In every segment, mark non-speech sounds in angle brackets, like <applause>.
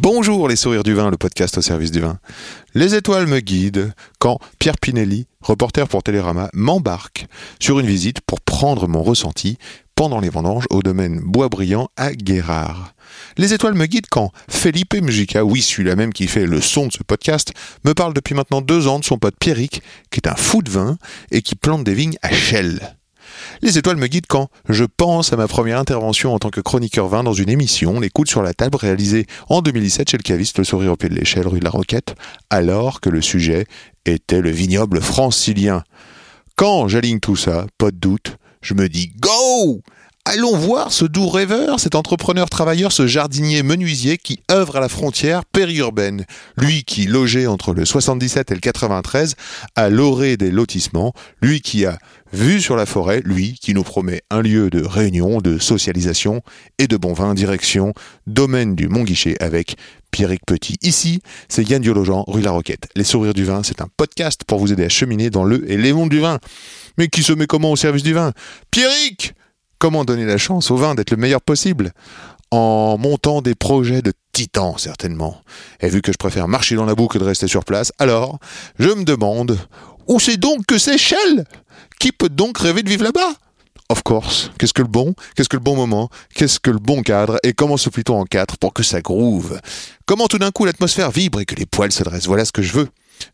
Bonjour les sourires du vin, le podcast au service du vin. Les étoiles me guident quand Pierre Pinelli, reporter pour Télérama, m'embarque sur une visite pour prendre mon ressenti pendant les vendanges au domaine Boisbriand à Guérard. Les étoiles me guident quand Felipe Mjica, oui celui-là même qui fait le son de ce podcast, me parle depuis maintenant deux ans de son pote Pierrick, qui est un fou de vin et qui plante des vignes à Chelles. Les étoiles me guident quand je pense à ma première intervention en tant que chroniqueur vin dans une émission, Les coudes sur la table, réalisée en 2017 chez le caviste Le Sourire au pied de l'échelle, rue de la Roquette, alors que le sujet était le vignoble francilien. Quand j'aligne tout ça, pas de doute, je me dis Go Allons voir ce doux rêveur, cet entrepreneur travailleur, ce jardinier menuisier qui œuvre à la frontière périurbaine. Lui qui logeait entre le 77 et le 93 à l'orée des lotissements, lui qui a vu sur la forêt, lui qui nous promet un lieu de réunion, de socialisation et de bon vin, direction domaine du Mont-Guichet avec Pierrick Petit. Ici, c'est Yann Diologen, rue La Roquette. Les sourires du vin, c'est un podcast pour vous aider à cheminer dans le et les mondes du vin. Mais qui se met comment au service du vin? Pierrick Comment donner la chance au vin d'être le meilleur possible? En montant des projets de titan, certainement. Et vu que je préfère marcher dans la boue que de rester sur place, alors je me demande où c'est donc que c'est Shell Qui peut donc rêver de vivre là-bas? Of course. Qu'est-ce que le bon Qu'est-ce que le bon moment Qu'est-ce que le bon cadre Et comment se plie-t-on en quatre pour que ça groove? Comment tout d'un coup l'atmosphère vibre et que les poils se dressent Voilà ce que je veux.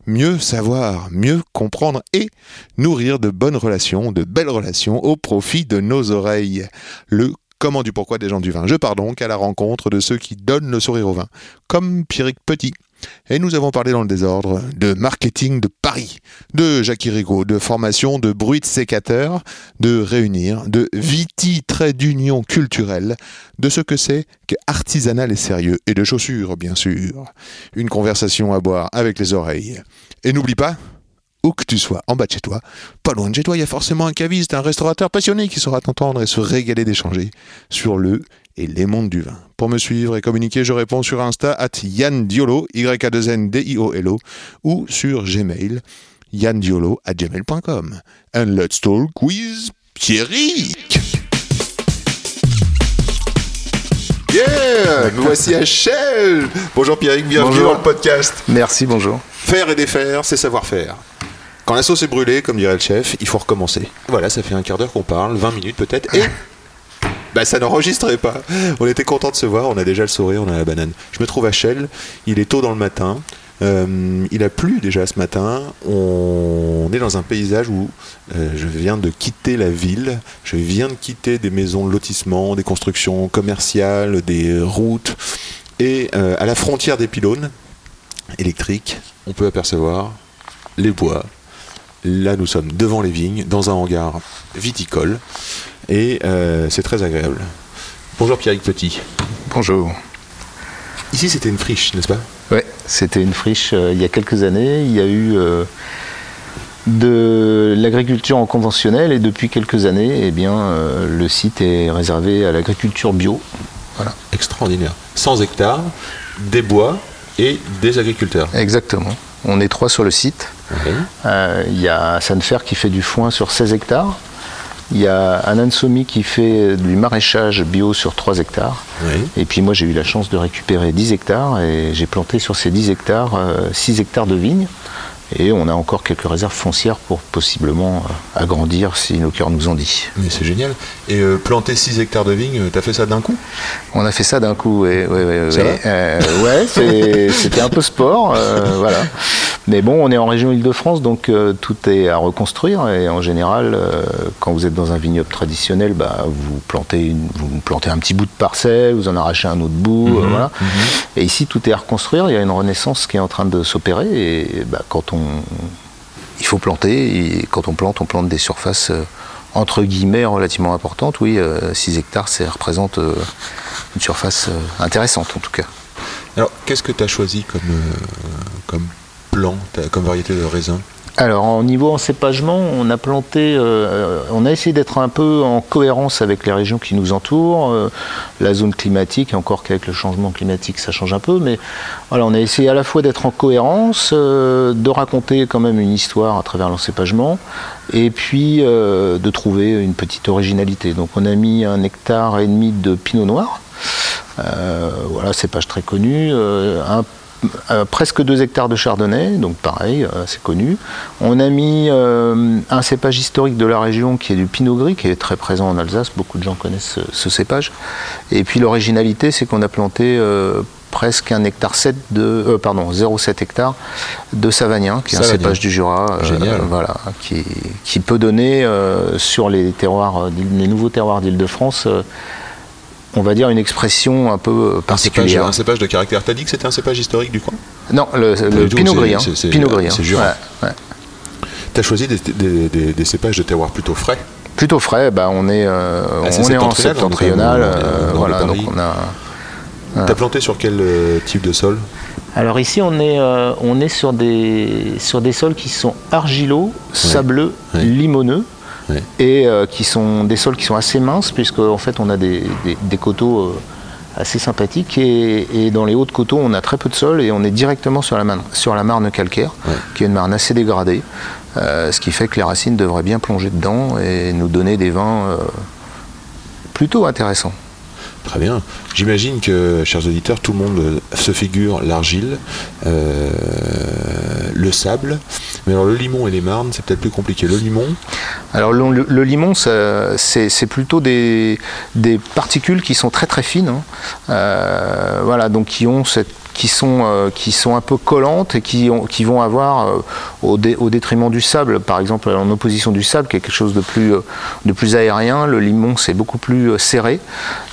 Mieux savoir, mieux comprendre et nourrir de bonnes relations, de belles relations au profit de nos oreilles. Le comment du pourquoi des gens du vin. Je pars donc à la rencontre de ceux qui donnent le sourire au vin, comme Pierrick Petit. Et nous avons parlé dans le désordre de marketing de Paris, de Jacques Rigaud, de formation, de bruit de sécateur, de réunir, de viti trait d'union culturelle, de ce que c'est que artisanal et sérieux, et de chaussures, bien sûr. Une conversation à boire avec les oreilles. Et n'oublie pas, où que tu sois, en bas de chez toi, pas loin de chez toi, il y a forcément un caviste, un restaurateur passionné qui saura t'entendre et se régaler d'échanger sur le et les mondes du vin. Pour me suivre et communiquer, je réponds sur Insta at Yann Diolo, y a 2 n d i o l o ou sur Gmail, yandiolo at gmail.com. And let's talk with Pierrick Yeah Nous voici à Shell Bonjour Pierrick, bienvenue Bonjour. dans le podcast. Merci, bonjour. Faire et défaire, c'est savoir-faire. Quand la sauce est brûlée, comme dirait le chef, il faut recommencer. Voilà, ça fait un quart d'heure qu'on parle, 20 minutes peut-être, et <laughs> bah ça n'enregistrait pas. On était content de se voir, on a déjà le sourire, on a la banane. Je me trouve à Chelles, il est tôt dans le matin, euh, il a plu déjà ce matin, on est dans un paysage où euh, je viens de quitter la ville, je viens de quitter des maisons de lotissement, des constructions commerciales, des routes, et euh, à la frontière des pylônes électriques, on peut apercevoir les bois. Là, nous sommes devant les vignes, dans un hangar viticole, et euh, c'est très agréable. Bonjour Pierrick Petit. Bonjour. Ici, c'était une friche, n'est-ce pas? Ouais, c'était une friche euh, il y a quelques années. Il y a eu euh, de l'agriculture en conventionnel et depuis quelques années, eh bien, euh, le site est réservé à l'agriculture bio. Extraordinaire. 100 hectares, des bois et des agriculteurs. Exactement. On est trois sur le site. Euh, Il y a Sanfer qui fait du foin sur 16 hectares. Il y a Anan Somi qui fait du maraîchage bio sur 3 hectares. Et puis moi j'ai eu la chance de récupérer 10 hectares et j'ai planté sur ces 10 hectares euh, 6 hectares de vignes. Et on a encore quelques réserves foncières pour possiblement euh, agrandir si nos cœurs nous ont dit. Mais c'est génial. Et euh, planter 6 hectares de vignes, t'as fait ça d'un coup? On a fait ça d'un coup, ouais, ouais, ouais, ouais. Euh, <laughs> c'était un peu sport, euh, voilà. Mais bon, on est en région Île-de-France, donc euh, tout est à reconstruire. Et en général, euh, quand vous êtes dans un vignoble traditionnel, bah, vous plantez, une, vous plantez un petit bout de parcelle, vous en arrachez un autre bout, euh, voilà. Et ici, tout est à reconstruire. Il y a une renaissance qui est en train de s'opérer. Et bah, quand on, il faut planter. Et quand on plante, on plante des surfaces euh, entre guillemets relativement importantes. Oui, 6 hectares, ça représente euh, une surface euh, intéressante en tout cas. Alors, qu'est-ce que tu as choisi comme, euh, comme plan, t'as- comme variété de raisin? Alors, au niveau encépagement, on a planté, euh, on a essayé d'être un peu en cohérence avec les régions qui nous entourent, euh, la zone climatique, et encore qu'avec le changement climatique, ça change un peu, mais voilà, on a essayé à la fois d'être en cohérence, euh, de raconter quand même une histoire à travers l'encépagement, et puis de trouver une petite originalité. Donc, on a mis un hectare et demi de pinot noir. Voilà, cépage très connu. Euh, presque 2 hectares de chardonnay, donc pareil, euh, c'est connu. On a mis euh, un cépage historique de la région qui est du pinot gris, qui est très présent en Alsace, beaucoup de gens connaissent ce, ce cépage. Et puis l'originalité, c'est qu'on a planté presque un hectare 7 de, pardon, 0,7 hectare de Savagnin, qui est un cépage du Jura, voilà, qui, qui peut donner sur les terroirs, les nouveaux terroirs d'Île-de-France, on va dire une expression un peu euh, particulière. un cépage de caractère. T'as dit que c'était un cépage historique du coin? Non, le, le pinot gris. hein. c'est- Pinot gris. c'est hein. Jura. Ouais, ouais. T'as choisi des, des- des- des cépages de terroir plutôt frais? Plutôt frais, bah, on est, euh, Ah, c'est on est en septentrional, euh, le voilà, donc on a. T'as planté sur quel euh, type de sol? Alors ici, on est, euh, on est sur, des, sur des sols qui sont argileux, sableux, limoneux. Et euh, qui sont des sols qui sont assez minces, puisque en fait on a des, des- des coteaux euh, assez sympathiques. Et, et dans les hauts de coteaux, on a très peu de sol et on est directement sur la, marne, sur la marne calcaire, qui est une marne assez dégradée. euh, ce qui fait que les racines devraient bien plonger dedans et nous donner des vins plutôt intéressants. Très bien. J'imagine que, chers auditeurs, tout le monde se figure l'argile, euh, le sable. Mais alors le limon et les marnes, c'est peut-être plus compliqué. Le limon, Alors le, limon, c'est plutôt des, des particules qui sont très très fines, hein. Euh, voilà, donc qui ont cette qui sont, euh, qui sont un peu collantes et qui, ont- qui vont avoir, euh, au, dé- au détriment du sable, par exemple en opposition du sable, qui est quelque chose de plus, euh, de plus aérien, le limon c'est beaucoup plus serré.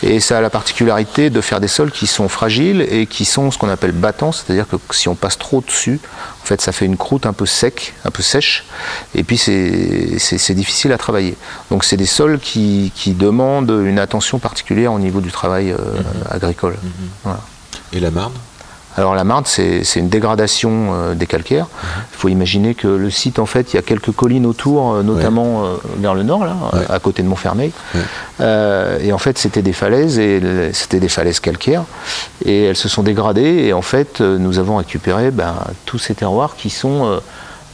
Et ça a la particularité de faire des sols qui sont fragiles et qui sont ce qu'on appelle battants, c'est-à-dire que si on passe trop dessus, en fait ça fait une croûte un peu sec, un peu sèche. Et puis c'est- difficile à travailler. Donc c'est des sols qui, qui demandent une attention particulière au niveau du travail euh, agricole. Voilà. et la marne? Alors la Marne, c'est une dégradation euh, des calcaires. Il faut imaginer que le site, en fait, il y a quelques collines autour, euh, notamment euh, vers le nord, là, Ouais. à côté de Montfermeil. Ouais. Et en fait, c'était des falaises, et c'était des falaises calcaires, et elles se sont dégradées. Et en fait, nous avons récupéré ben, tous ces terroirs qui sont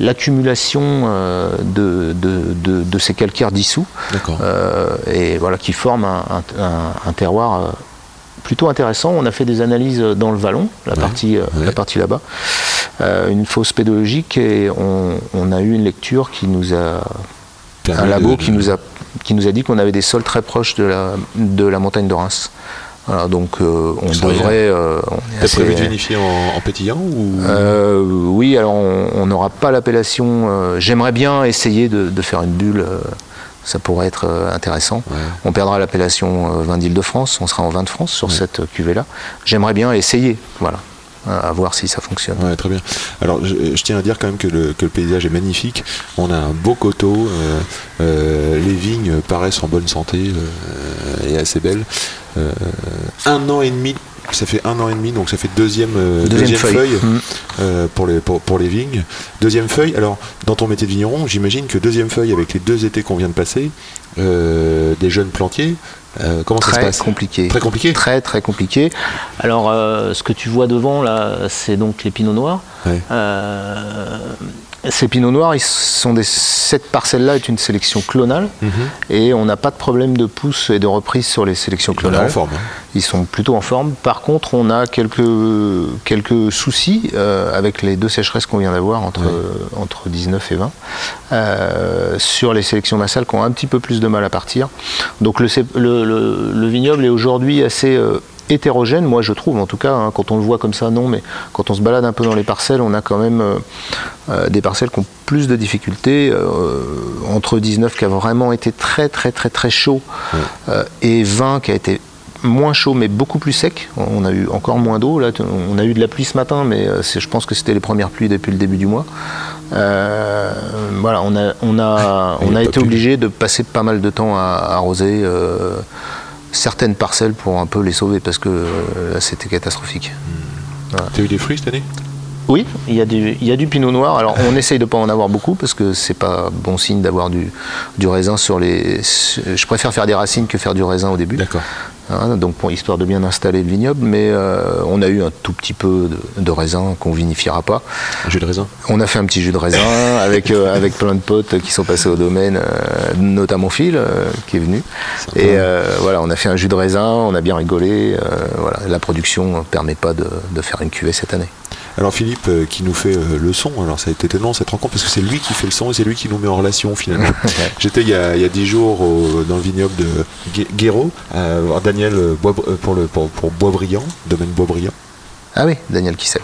l'accumulation euh, de, de- de- de ces calcaires dissous, D'accord. euh, et voilà, qui forment un, un- terroir plutôt intéressant. On a fait des analyses dans le vallon, la Ouais, partie, euh, ouais. la partie là-bas, euh, une fausse pédologique, et on, on a eu une lecture qui nous a, un labo de- qui nous a, qui nous a dit qu'on avait des sols très proches de la, de la montagne de Reims. Voilà, donc euh, on Ça devrait. euh, T'as assez- prévu de vinifier en, en pétillant ou? Euh, oui, alors on n'aura pas l'appellation. euh, J'aimerais bien essayer de, de faire une bulle. Ça pourrait être euh, intéressant. Ouais. On perdra l'appellation euh, vin d'Île-de-France. On sera en vin de France sur cette euh, cuvée-là. J'aimerais bien essayer. Voilà. À voir si ça fonctionne. Ouais, très bien. Alors, je, je tiens à dire quand même que le, que le paysage est magnifique. On a un beau coteau. euh, euh, les vignes paraissent en bonne santé euh, et assez belles. Un an et demi. Ça fait un an et demi, donc ça fait deuxième, euh, Deuxième deuxième, feuille. feuille, Mhm. euh, pour, les, pour, pour les vignes. Deuxième feuille, alors dans ton métier de vigneron, j'imagine que deuxième feuille avec les deux étés qu'on vient de passer, euh, des jeunes plantiers, comment ça se Très passe? compliqué. Très compliqué? Très très compliqué. Alors ce que tu vois devant là, c'est donc les pinots noirs. Ouais. Euh, ces pinots noirs, ils sont des, cette parcelle-là est une sélection clonale Mhm. et on n'a pas de problème de pousse et de reprise sur les sélections en clonales. forme. hein. Ils sont plutôt en forme. Par contre, on a quelques, quelques soucis euh, avec les deux sécheresses qu'on vient d'avoir entre, Ouais. entre 19 et 20 euh, sur les sélections massales qui ont un petit peu plus de mal à partir. Donc le, cé- le, le- le vignoble est aujourd'hui assez euh, hétérogène, moi je trouve en tout cas, hein, quand on le voit comme ça, non, mais quand on se balade un peu dans les parcelles, on a quand même euh, euh, des parcelles qui ont plus de difficultés. euh, entre 19 qui a vraiment été très très très très chaud euh, et 20 qui a été moins chaud mais beaucoup plus sec. On a eu encore moins d'eau. Là, on a eu de la pluie ce matin, mais je pense que c'était les premières pluies depuis le début du mois. Euh, voilà, on a, on a, on a été obligé de passer pas mal de temps à, à arroser euh, certaines parcelles pour un peu les sauver parce que euh, là c'était catastrophique. T'as eu des fruits cette année? Oui, il y, a du, il y a du pinot noir. Alors on essaye de pas en avoir beaucoup parce que c'est pas bon signe d'avoir du, du raisin sur les. Je préfère faire des racines que faire du raisin au début. D'accord. Hein, donc pour histoire de bien installer le vignoble, mais euh, on a eu un tout petit peu de, de raisin qu'on vinifiera pas. Un jus de raisin On a fait un petit jus de raisin <laughs> avec, euh, avec plein de potes qui sont passés au domaine, euh, notamment Phil qui est venu. Et voilà, on a fait un jus de raisin, on a bien rigolé. voilà, la production ne permet pas de, de faire une cuvée cette année. Alors Philippe euh, qui nous fait euh, le son, alors ça a été étonnant cette rencontre parce que c'est lui qui fait le son et c'est lui qui nous met en relation finalement. <laughs> J'étais il y a il y a dix jours au- dans le vignoble de Guéraud, voir Daniel euh, Bois- pour, le, pour, pour Boisbriand, domaine Boisbriand. Ah oui, Daniel qui sait.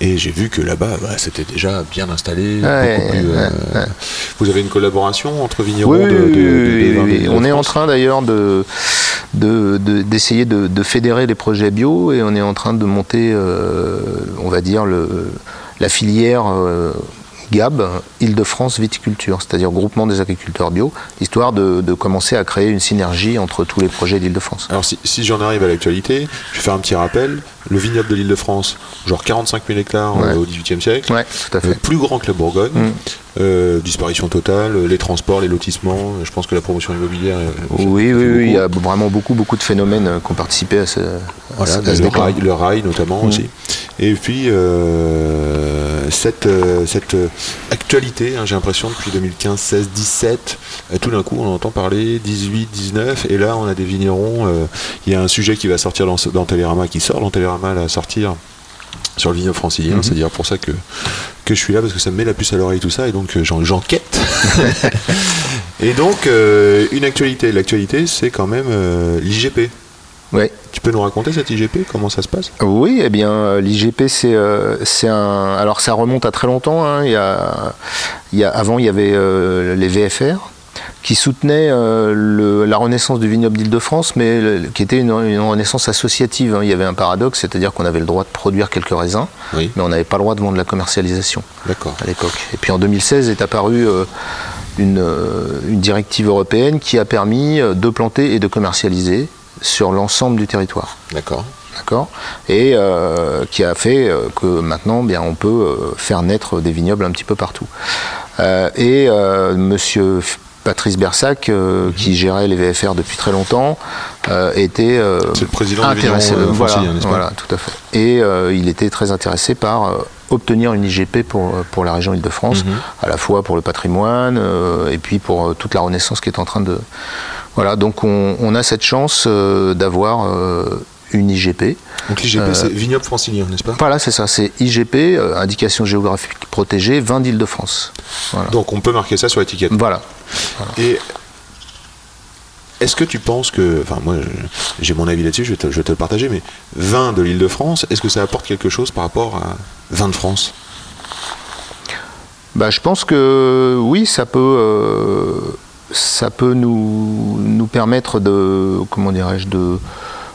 Et j'ai vu que là-bas, bah, c'était déjà bien installé. Ouais, beaucoup plus, ouais, euh, Vous avez une collaboration entre vignerons Oui, de, de- de- on est en train d'ailleurs de de- de- d'essayer de, de fédérer les projets bio et on est en train de monter, euh, on va dire, le, la filière euh, GAB, Île-de-France Viticulture, c'est-à-dire groupement des agriculteurs bio, histoire de, de commencer à créer une synergie entre tous les projets d'Île-de-France. Alors si, si j'en arrive à l'actualité, je vais faire un petit rappel. Le vignoble de l'île de France, genre 45 000 hectares Ouais. euh, au XVIIIe siècle, Ouais, tout à fait. plus grand que la Bourgogne, Mm. Euh, disparition totale, les transports, les lotissements, je pense que la promotion immobilière... euh, Oui, oui, oui, il y a vraiment beaucoup, beaucoup de phénomènes euh, qui ont participé à ce, Voilà, à le, ce rail, le rail notamment Mm. aussi. Et puis euh, cette, cette actualité, hein, j'ai l'impression depuis 2015, 16, 17, euh, tout d'un coup on entend parler 18, 19, et là on a des vignerons. euh, Il y a un sujet qui va sortir dans, dans Télérama, qui sort dans Télérama, à sortir sur le vignoble francilien. Mhm. C'est dire pour ça que, que je suis là, parce que ça me met la puce à l'oreille tout ça, et donc euh, j'en- j'enquête. <laughs> et donc euh, une actualité. L'actualité c'est quand même euh, l'IGP. Ouais. Tu peux nous raconter cette IGP Comment ça se passe? Oui, eh bien, l'IGP, c'est euh, un. Alors, ça remonte à très longtemps. hein. Il y a, il y a, avant, il y avait les VFR qui soutenaient euh, le- la renaissance du vignoble d'Île-de-France, mais le- qui était une, une renaissance associative. hein. Il y avait un paradoxe, c'est-à-dire qu'on avait le droit de produire quelques raisins, Oui, mais on n'avait pas le droit de vendre la commercialisation à l'époque. Et puis en 2016 est apparue euh, une, euh, une directive européenne qui a permis de planter et de commercialiser sur l'ensemble du territoire. D'accord. D'accord Et euh, qui a fait que maintenant, bien, on peut faire naître des vignobles un petit peu partout. Et monsieur Patrice Bersac, euh, qui gérait les VFR depuis très longtemps, euh, était euh, le président intéressé. vigneron, euh, voilà, francilien, n'est-ce pas voilà, tout à fait. Et il était très intéressé par obtenir une IGP pour, pour la région Île-de-France, Mhm. à la fois pour le patrimoine et puis pour toute la renaissance qui est en train de. Voilà, donc on, on a cette chance d'avoir une IGP. Donc l'IGP, Euh, c'est vignoble francilien, n'est-ce pas Voilà, c'est ça, c'est IGP, euh, indication géographique protégée, vin d'Île-de-France. Voilà. Donc on peut marquer ça sur l'étiquette. Voilà. Et est-ce que tu penses que, enfin moi j'ai mon avis là-dessus, je vais, te, je vais te le partager, mais vin de l'île de France, est-ce que ça apporte quelque chose par rapport à vin de France? Bah, je pense que oui, ça peut, euh, ça peut nous, nous permettre de, comment dirais-je, de,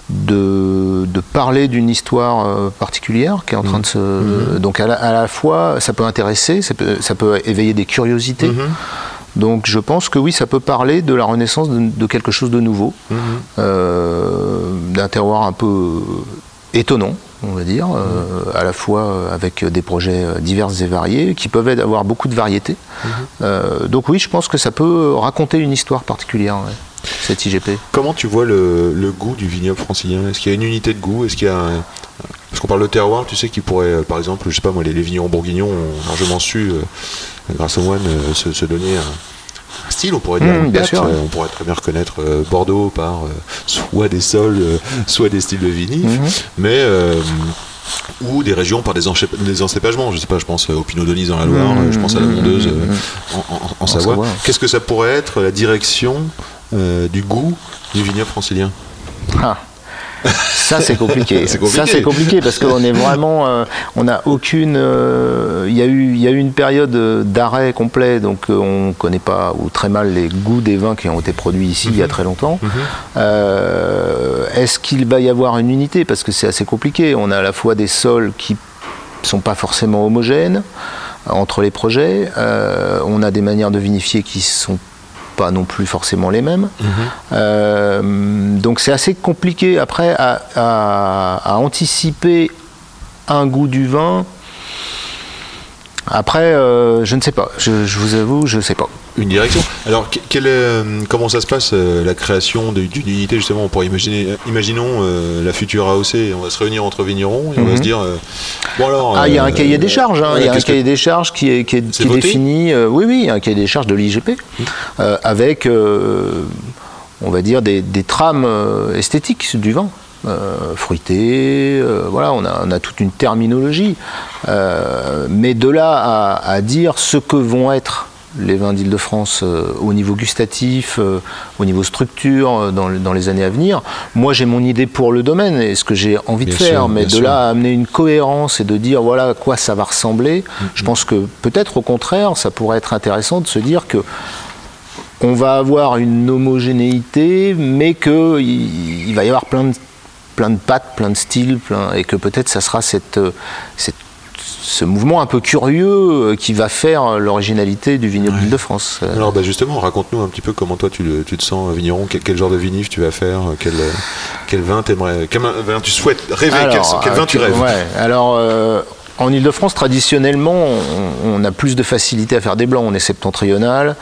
de, de parler d'une histoire euh, particulière qui est en train de se. Donc à la, à la fois, ça peut intéresser, ça peut, ça peut éveiller des curiosités. Donc je pense que oui, ça peut parler de la renaissance de, de quelque chose de nouveau, euh, d'un terroir un peu étonnant, on va dire, euh, à la fois avec des projets euh, divers et variés, qui peuvent avoir beaucoup de variétés. Euh, donc oui, je pense que ça peut raconter une histoire particulière, ouais, cette IGP. Comment tu vois le, le goût du vignoble francilien? Est-ce qu'il y a une unité de goût? Est-ce qu'il y a un- Parce qu'on parle de terroir, tu sais, qui pourrait, euh, par exemple, je sais pas moi, les, les vignerons bourguignons ont largement su, euh, grâce aux moines, euh, se, se donner un, style, on pourrait dire. Mmh, bien sûr. On pourrait très bien reconnaître Bordeaux par soit des sols, soit des styles de vinif, Mhm. mais ou des régions par des, des encépagements. Je sais pas, je pense au Pinot dans la Loire, euh, je pense à la Mondeuse en, en- en Savoie. Savoie. Qu'est-ce que ça pourrait être la direction euh, du goût du vignoble francilien? Ah. Ça c'est <laughs> compliqué. Ça c'est compliqué parce qu'on est vraiment, euh, on n'a aucune. euh, Il y a eu, y a eu une période euh, d'arrêt complet, donc on connaît pas ou très mal les goûts des vins qui ont été produits ici il y a très longtemps. Euh, Est-ce qu'il va y avoir une unité? Parce que c'est assez compliqué. On a à la fois des sols qui sont pas forcément homogènes entre les projets. Euh, on a des manières de vinifier qui sont pas non plus forcément les mêmes. Euh, donc c'est assez compliqué après à, à- à anticiper un goût du vin. Après, euh, je ne sais pas. Je, je vous avoue, je ne sais pas. Une direction. Alors, que- quelle est, euh, comment ça se passe, euh, la création de- d'une unité, justement On pourrait imaginer, imaginons euh, la future AOC, on va se réunir entre vignerons et on va Mhm. se dire, euh, bon alors... Ah, il y a un cahier des charges. hein. il y a un que- cahier des charges qui est, qui est, qui est voté défini. euh, oui, oui, il y a un cahier des charges de l'IGP avec, on va dire, des, des trames esthétiques du vin. Euh, fruité, euh, voilà, on a, on a toute une terminologie. Euh, mais de là à, à dire ce que vont être les vins d'Île-de-France euh, au niveau gustatif, euh, au niveau structure, euh, dans, le- dans les années à venir. Moi, j'ai mon idée pour le domaine et ce que j'ai envie de faire, sûr, mais de sûr. là à amener une cohérence et de dire voilà à quoi ça va ressembler, Mm-hmm. je pense que peut-être au contraire, ça pourrait être intéressant de se dire que on va avoir une homogénéité, mais que il, il va y avoir plein de plein de pattes, plein de styles, plein, et que peut-être ça sera cette, euh, cette- ce mouvement un peu curieux euh, qui va faire l'originalité du vignoble de France. Euh, Alors bah justement, raconte-nous un petit peu comment toi tu, le- tu te sens euh, vigneron, quel, quel genre de vinif tu vas faire, euh, quel, euh, quel vin t'aimerais, quel vin tu souhaites rêver, quel, quel vin tu euh, rêves? ouais, alors, euh, en Ile-de-France, traditionnellement, on, on a plus de facilité à faire des blancs. On est septentrional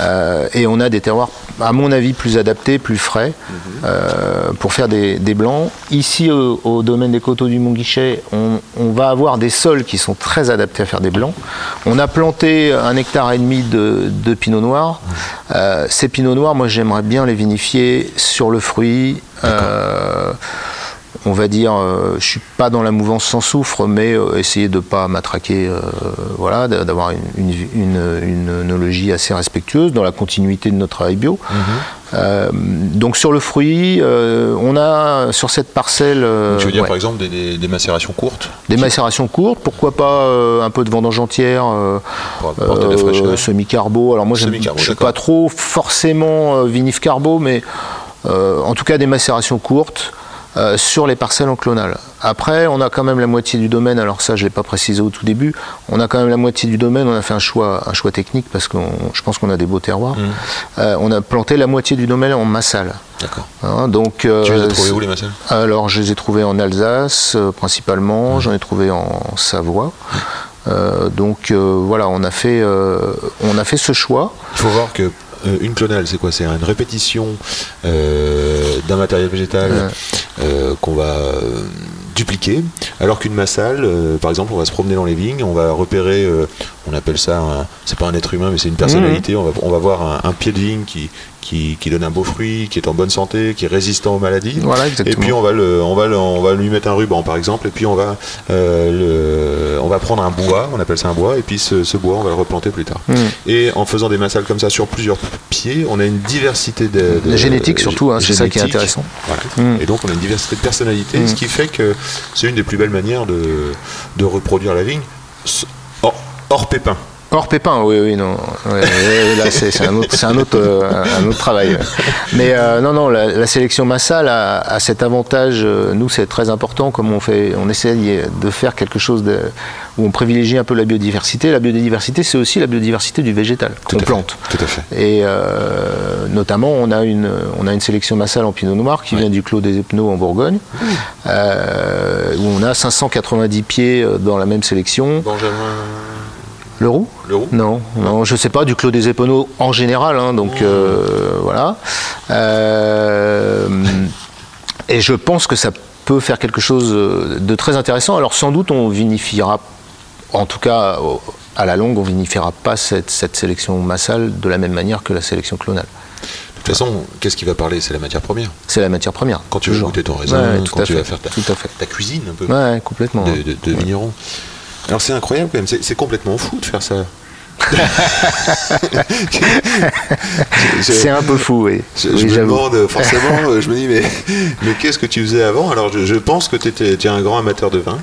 euh, et on a des terroirs, à mon avis, plus adaptés, plus frais Mhm. euh, pour faire des, des blancs. Ici, au, au domaine des coteaux du Mont-Guichet, on, on va avoir des sols qui sont très adaptés à faire des blancs. On a planté un hectare et demi de, de pinot noir. Euh, ces pinots noirs, moi, j'aimerais bien les vinifier sur le fruit. On va dire, euh, je suis pas dans la mouvance sans soufre, mais euh, essayer de pas matraquer, euh, voilà, d'a- d'avoir une, une, une- une œnologie assez respectueuse dans la continuité de notre travail bio. Mhm. Euh, donc sur le fruit, euh, on a sur cette parcelle euh, Tu veux dire ouais, par exemple des, des- des macérations courtes des macérations courtes, pourquoi pas un peu de vendange entière, semi-carbo. Alors moi, je suis d'accord. pas trop forcément vinif carbo, mais en tout cas des macérations courtes euh, sur les parcelles en clonal. Après, on a quand même la moitié du domaine. Alors ça, je l'ai pas précisé au tout début. On a quand même la moitié du domaine. On a fait un choix, un choix technique parce que je pense qu'on a des beaux terroirs. Mmh. Euh, on a planté la moitié du domaine en massal. D'accord. Hein, donc, euh, Tu les as trouvés où les macelles alors, je les ai trouvés en Alsace euh, principalement, j'en ai trouvé en Savoie. Euh, donc euh, voilà, on a fait, euh, on a fait ce choix. Il faut voir que euh, une clonale, c'est quoi? C'est une répétition euh, d'un matériel végétal euh, qu'on va dupliquer, alors qu'une massale, par exemple, on va se promener dans les vignes, on va repérer, on appelle ça, c'est pas un être humain, mais c'est une personnalité. On, va, on va voir un, un pied de vigne qui, qui, qui donne un beau fruit, qui est en bonne santé, qui est résistant aux maladies. Voilà, Et puis on va, le, on, va le- on va lui mettre un ruban par exemple, et puis on va, euh, le- on va prendre un bois, on appelle ça un bois, et puis ce, ce bois on va le replanter plus tard. Mm. Et en faisant des massales comme ça sur plusieurs pieds, on a une diversité de, de- La génétique surtout, hein, c'est ça qui est intéressant. Voilà. Mm. Et donc on a une diversité de personnalités, Mm. ce qui fait que c'est une des plus belles manières de, de reproduire la vigne hors, hors pépin. Hors pépin, oui, oui, non. Là, c'est c'est un autre, c'est un autre, euh, un autre travail. Mais euh, non, non, la, la sélection massale a, a cet avantage. euh, nous, c'est très important. Comme on fait, on essaye de faire quelque chose de, où on privilégie un peu la biodiversité. La biodiversité, c'est aussi la biodiversité du végétal Tout qu'on fait. plante. Tout à fait. Et euh, notamment, on a, une, on a une sélection massale en pinot noir qui Ouais. vient du Clos des Epneaux en Bourgogne, euh, où on a 590 pieds dans la même sélection. Benjamin Le roux Leroux Non, non, je sais pas, du Clos des Épinaux en général, hein, donc euh, voilà. Euh, et je pense que ça peut faire quelque chose de très intéressant. Alors sans doute on vinifiera, en tout cas à la longue, on vinifiera pas cette, cette sélection massale de la même manière que la sélection clonale. De toute façon, qu'est-ce qui va parler? C'est la matière première. C'est la matière première. Quand tu veux goûter ton raisin, Ouais, quand tu fait, vas faire ta, cuisine un peu Ouais, complètement. de, de, de vigneron. Alors c'est incroyable quand même, c'est complètement fou de faire ça. <laughs> C'est un peu fou, oui. Je, Oui, je me demande euh, forcément, euh, <laughs> je me dis mais, mais qu'est-ce que tu faisais avant? Alors je, je pense que tu étais, un grand amateur de vin.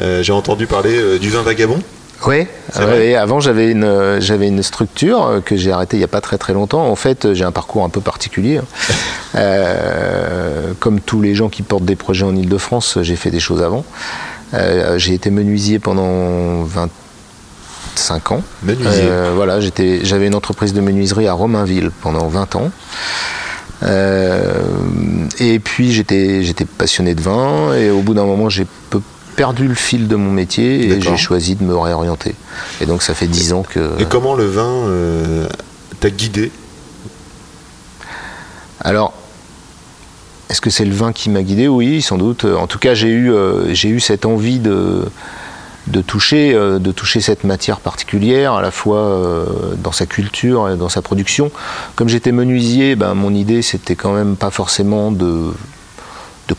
Euh, J'ai entendu parler euh, du vin vagabond. Oui, C'est vrai avant j'avais une, euh, j'avais une structure euh, que j'ai arrêtée il n'y a pas très très longtemps. En fait, euh, j'ai un parcours un peu particulier. hein. <laughs> Euh, comme tous les gens qui portent des projets en Ile-de-France, j'ai fait des choses avant. Euh, j'ai été menuisier pendant 20 25 ans. Menuisier. Euh, voilà, j'étais, j'avais une entreprise de menuiserie à Romainville pendant 20 ans. Euh, et puis j'étais, j'étais passionné de vin et au bout d'un moment j'ai peu perdu le fil de mon métier et j'ai choisi de me réorienter. Et donc ça fait 10 ans que... Et comment le vin t'a guidé? Alors, est-ce que c'est le vin qui m'a guidé? Oui, sans doute. En tout cas, j'ai eu, euh, cette envie de, de, toucher, euh, de toucher cette matière particulière, à la fois euh, dans sa culture et dans sa production. Comme j'étais menuisier, ben, mon idée, c'était quand même pas forcément de,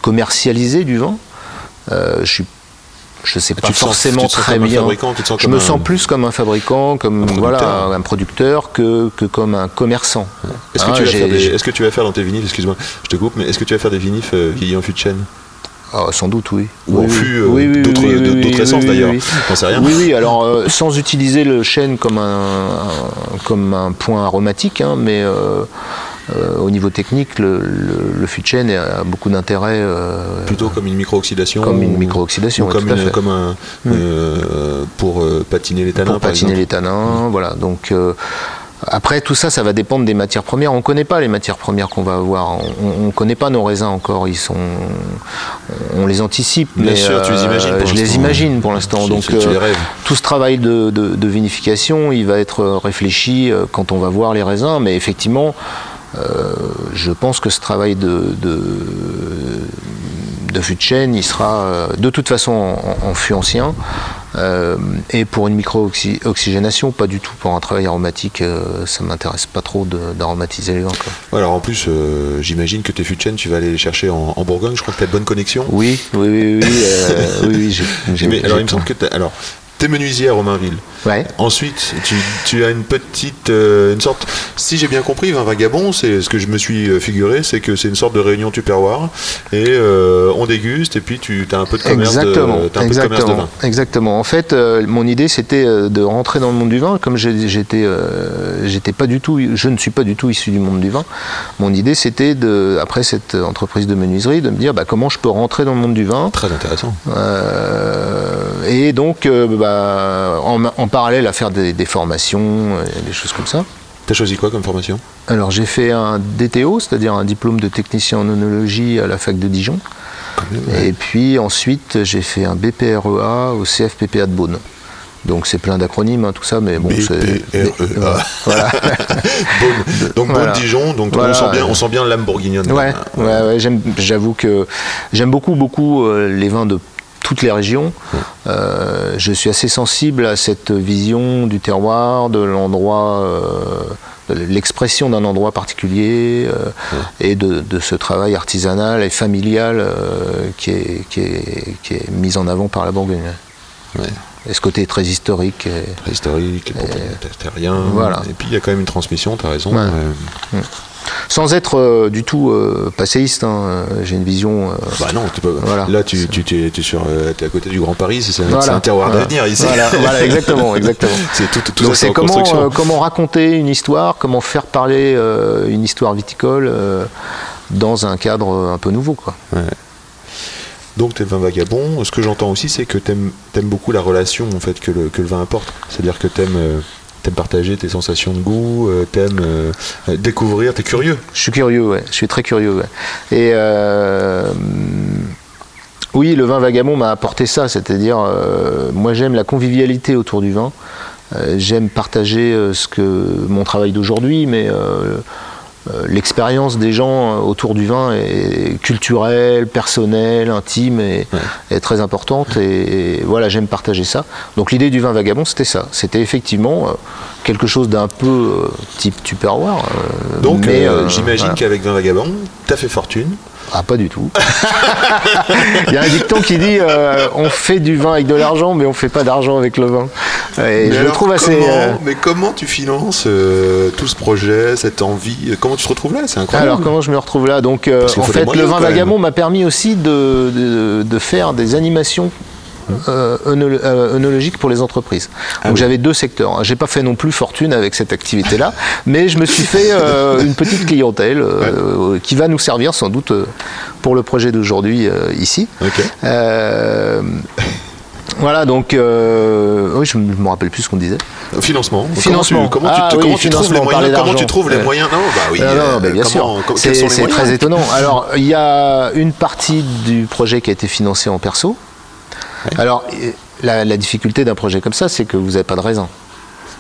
commercialiser du vin. Euh, je sais pas Tu sens- forcément tu très bien. je me un- sens plus comme un fabricant, comme Un producteur. voilà, un producteur que, que comme un commerçant. Est-ce que, Hein, tu vas j'ai- faire des- j'ai- est-ce que tu vas faire dans tes vinyles, excuse-moi, je te coupe, mais est-ce que tu vas faire des vinifs euh, vieillis en fût de chêne Ah, sans doute, oui. Ou en Oui, fût, oui. euh, Oui, oui, d'autres- essences, d'ailleurs. rien. Oui, oui, alors euh, sans utiliser le chêne comme un, un- comme un point aromatique, hein, mais euh, au niveau technique, le, le, de chêne a beaucoup d'intérêt. euh, Plutôt comme une micro-oxydation Comme une micro-oxydation, ouais, comme, une- comme un. euh, pour patiner les tanins, pour par patiner exemple. les tanins, voilà. Donc après tout ça, ça va dépendre des matières premières. On ne connaît pas les matières premières qu'on va avoir. On ne connaît pas nos raisins encore. Ils sont, on les anticipe, Bien mais sûr, tu les imagines pour je les imagine pour l'instant. Donc tu- euh, les rêves. tout ce travail de, de- de vinification, il va être réfléchi quand on va voir les raisins. Mais effectivement, euh, je pense que ce travail de, de, de chêne, il sera euh, de toute façon en, en fût ancien. Euh, et pour une micro-oxygénation, pas du tout. Pour un travail aromatique, euh, ça m'intéresse pas trop d'aromatiser les vins. Ouais, alors en plus, euh, j'imagine que tes chêne, tu vas aller les chercher en, en Bourgogne. Je crois que tu as de bonnes connexions. Oui, oui, oui, oui. oui, oui, j'ai- j'ai- Mais alors, il me semble que alors, t'es menuisier à Romainville. Ouais. Ensuite, tu, tu as une petite, euh, une sorte. Si j'ai bien compris, vin vagabond, c'est ce que je me suis euh, figuré, c'est que c'est une sorte de réunion tupperware et euh, on déguste et puis tu as un peu de commerce Exactement, de, un peu de commerce de exactement, vin. exactement. En fait, euh, mon idée c'était de rentrer dans le monde du vin. Comme j'étais, j'étais pas du tout, je ne suis pas du tout issu du monde du vin. Mon idée c'était de, après cette entreprise de menuiserie, de me dire bah, comment je peux rentrer dans le monde du vin? Très intéressant. Et donc, euh, bah, en, en parallèle à faire des, des formations, euh, des choses comme ça. T'as choisi quoi comme formation? Alors j'ai fait un DTO, c'est-à-dire un diplôme de technicien en onologie à la fac de Dijon. Et puis ensuite j'ai fait un BPREA au CFPPA de Beaune. Donc c'est plein d'acronymes, hein, tout ça, mais bon, c'est. BPREA. <laughs> Voilà. <laughs> Beaune. Donc Voilà. Beaune Dijon, donc Voilà, on sent bien, ouais. on sent bien l'âme bourguignonne. Ouais, ouais, ouais, j'aime- j'avoue que j'aime beaucoup, beaucoup euh, les vins de toutes les régions. Euh, je suis assez sensible à cette vision du terroir, de l'endroit, euh, de l'expression d'un endroit particulier euh, et de, de ce travail artisanal et familial euh, qui, est, qui, est, qui est mis en avant par la Bourgogne. Ouais. Et ce côté très historique. et- les propriétaires terriens. Voilà. Et puis il y a quand même une transmission, t'as raison. Ouais. euh, sans être euh, du tout euh, passéiste, hein, euh, j'ai une vision. Bah non, t'es pas- Voilà. là tu, tu t'es sur, à côté du Grand Paris, c'est, Voilà. un terroir Voilà. d'avenir ici. Voilà, exactement, <laughs> exactement. c'est tout, tout Donc c'est comment, raconter une histoire, comment faire parler une histoire viticole dans un cadre un peu nouveau. Quoi. Donc t'es le vin vagabond. Ce que j'entends aussi, c'est que t'aimes, t'aimes beaucoup la relation en fait que le, que le vin apporte. C'est-à-dire que t'aimes, euh, t'aimes partager tes sensations de goût, euh, t'aimes euh, découvrir, t'es curieux. Je suis curieux, ouais. je suis très curieux. Et euh, oui, le vin vagabond m'a apporté ça, c'est-à-dire moi j'aime la convivialité autour du vin. J'aime partager ce que mon travail d'aujourd'hui, mais l'expérience des gens euh, autour du vin est culturelle, personnelle, intime et est très importante. Et, et voilà, j'aime partager ça. Donc l'idée du vin vagabond, c'était ça. C'était effectivement euh, quelque chose d'un peu euh, type Tupperware. euh, Donc mais, euh, euh, j'imagine voilà. qu'avec vin vagabond, t'as fait fortune. Ah, pas du tout. <laughs> Il y a un dicton qui dit euh, on fait du vin avec de l'argent, mais on fait pas d'argent avec le vin. Et Mais je le trouve assez. comment- euh, Mais comment tu finances euh, tout ce projet, cette envie Comment tu te retrouves là? C'est incroyable. Alors comment je me retrouve là? Donc en fait le vin vagabond m'a permis aussi de, de, de faire des animations euh, euh, œnologiques pour les entreprises. Ah Donc j'avais deux secteurs. J'ai pas fait non plus fortune avec cette activité-là, <laughs> mais je me suis fait euh, une petite clientèle qui va nous servir sans doute pour le projet d'aujourd'hui ici. Ok. Euh, Voilà, donc, euh, oui, je ne me rappelle plus ce qu'on disait. Financement. Financement. Comment tu, Ah oui, trouves les moyens Comment tu trouves les Ouais. moyens? Non, bah oui. Non, euh, bien comment- sûr. C'est très étonnant. Alors, il y a une partie du projet qui a été financée en perso. Alors, euh, la, la difficulté d'un projet comme ça, c'est que vous n'avez pas de raisin.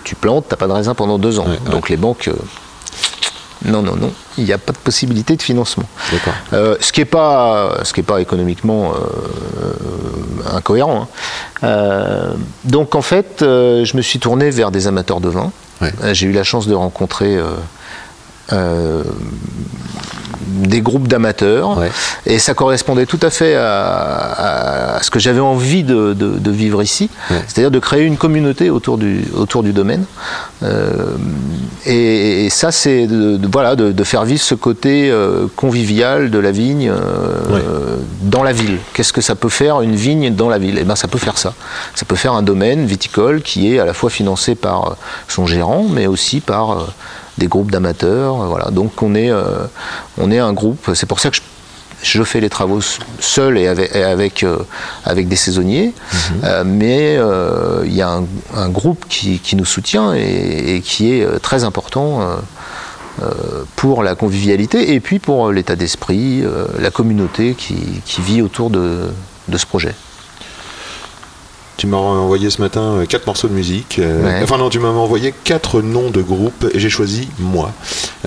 Tu plantes, tu n'as pas de raisin pendant deux ans. Ouais, ouais. Donc les banques, euh, non, non, non, il n'y a pas de possibilité de financement. Euh, ce qui n'est pas, ce qui est pas économiquement euh, incohérent. hein. Euh, donc en fait, je me suis tourné vers des amateurs de vin. Ouais. J'ai eu la chance de rencontrer des groupes d'amateurs Ouais. et ça correspondait tout à fait à, à- à ce que j'avais envie de, de- de vivre ici, Ouais. c'est-à-dire de créer une communauté autour du, autour du domaine. Euh, et, et ça, c'est de, de- voilà, de, faire vivre ce côté euh, convivial de la vigne euh, Ouais. dans la ville. Qu'est-ce que ça peut faire une vigne dans la ville? Eh ben, ça peut faire ça. Ça peut faire un domaine viticole qui est à la fois financé par euh, son gérant, mais aussi par euh, des groupes d'amateurs. euh, Voilà. Donc on est, euh, on est un groupe. C'est pour ça que je, je fais les travaux seul et avec, et avec, euh, avec des saisonniers. Euh, mais il y a un, un groupe qui, qui nous soutient et, et qui est très important. pour la convivialité et puis pour l'état d'esprit, la communauté qui, qui vit autour de, de ce projet. Tu m'as envoyé ce matin euh, quatre morceaux de musique. euh, Ouais. Enfin non, tu m'as envoyé quatre noms de groupes et j'ai choisi moi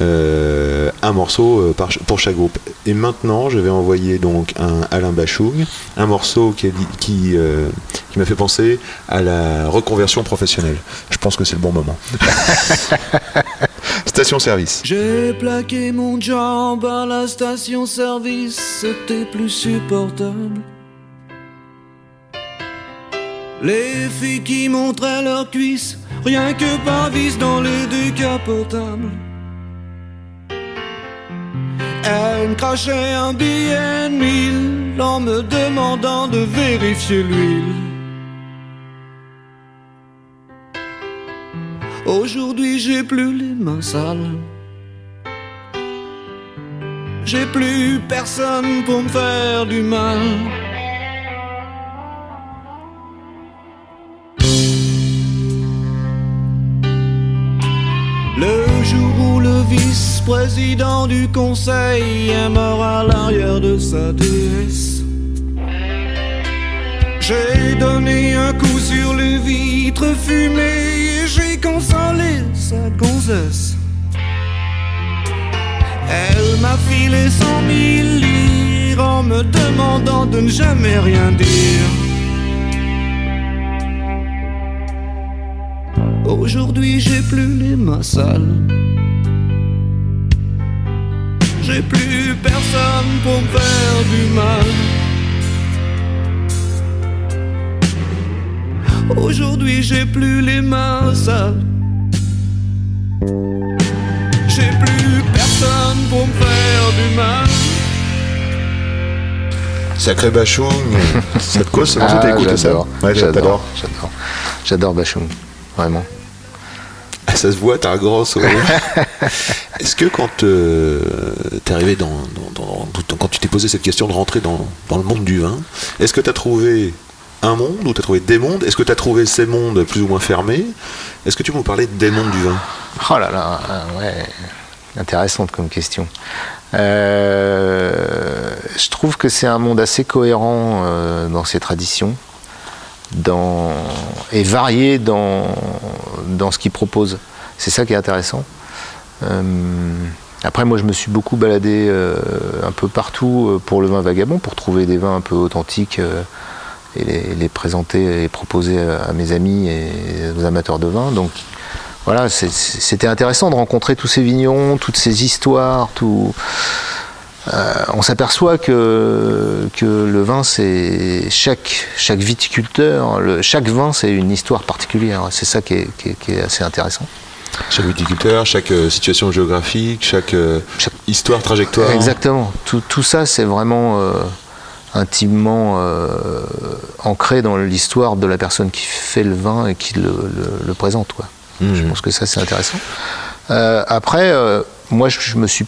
euh, un morceau par pour chaque groupe. Et maintenant, je vais envoyer donc un Alain Bachung, un morceau qui, qui, euh, qui m'a fait penser à la reconversion professionnelle. Je pense que c'est le bon moment. <laughs> Station service. J'ai plaqué mon job à la station-service, c'était plus supportable. Les filles qui montraient leurs cuisses, rien que pas vis dans les décapotables. Elles me crachaient un billet mille en me demandant de vérifier l'huile. Aujourd'hui j'ai plus les mains sales. J'ai plus personne pour me faire du mal. Vice-président du conseil est mort à l'arrière de sa déesse. J'ai donné un coup sur les vitres fumées et j'ai consolé sa gonzesse. Elle m'a filé cent mille lire en me demandant de ne jamais rien dire. Aujourd'hui j'ai plus les mains sales. J'ai plus personne pour me faire du mal. Aujourd'hui j'ai plus les mains sales. J'ai plus personne pour me faire du mal. Sacré Bachung. <laughs> ça te cause T'as écouté ça Ah, j'adore, Ouais, j'adore, j'adore Bachung, vraiment. Ça se voit, t'as un grand sourire. <laughs> Est-ce que quand euh, t'es arrivé dans, dans- dans- dans- quand tu t'es posé cette question de rentrer dans, dans le monde du vin, est-ce que t'as trouvé un monde ou t'as trouvé des mondes? Est-ce que t'as trouvé ces mondes plus ou moins fermés? Est-ce que tu peux nous parler des mondes du vin? Oh là là, ah ouais, intéressante comme question. Euh, je trouve que c'est un monde assez cohérent euh, dans ses traditions dans, et varié dans, dans ce qu'il propose. C'est ça qui est intéressant. Euh, après, moi, je me suis beaucoup baladé euh, un peu partout euh, pour le vin vagabond, pour trouver des vins un peu authentiques et les, les présenter et proposer à, mes amis et aux amateurs de vin. Donc, voilà, c'était intéressant de rencontrer tous ces vignerons, toutes ces histoires, tout. Euh, on s'aperçoit que, que le vin, c'est chaque, chaque viticulteur, le- chaque vin, c'est une histoire particulière. C'est ça qui est, qui est- qui est assez intéressant. Chaque viticulteur, chaque euh, situation géographique, chaque, euh, Chaque- histoire, trajectoire. Exactement. Tout, tout ça, c'est vraiment euh, intimement euh, ancré dans l'histoire de la personne qui fait le vin et qui le, le- le présente. Quoi. Mhm. Je pense que ça, c'est intéressant. Après, moi, je, je me suis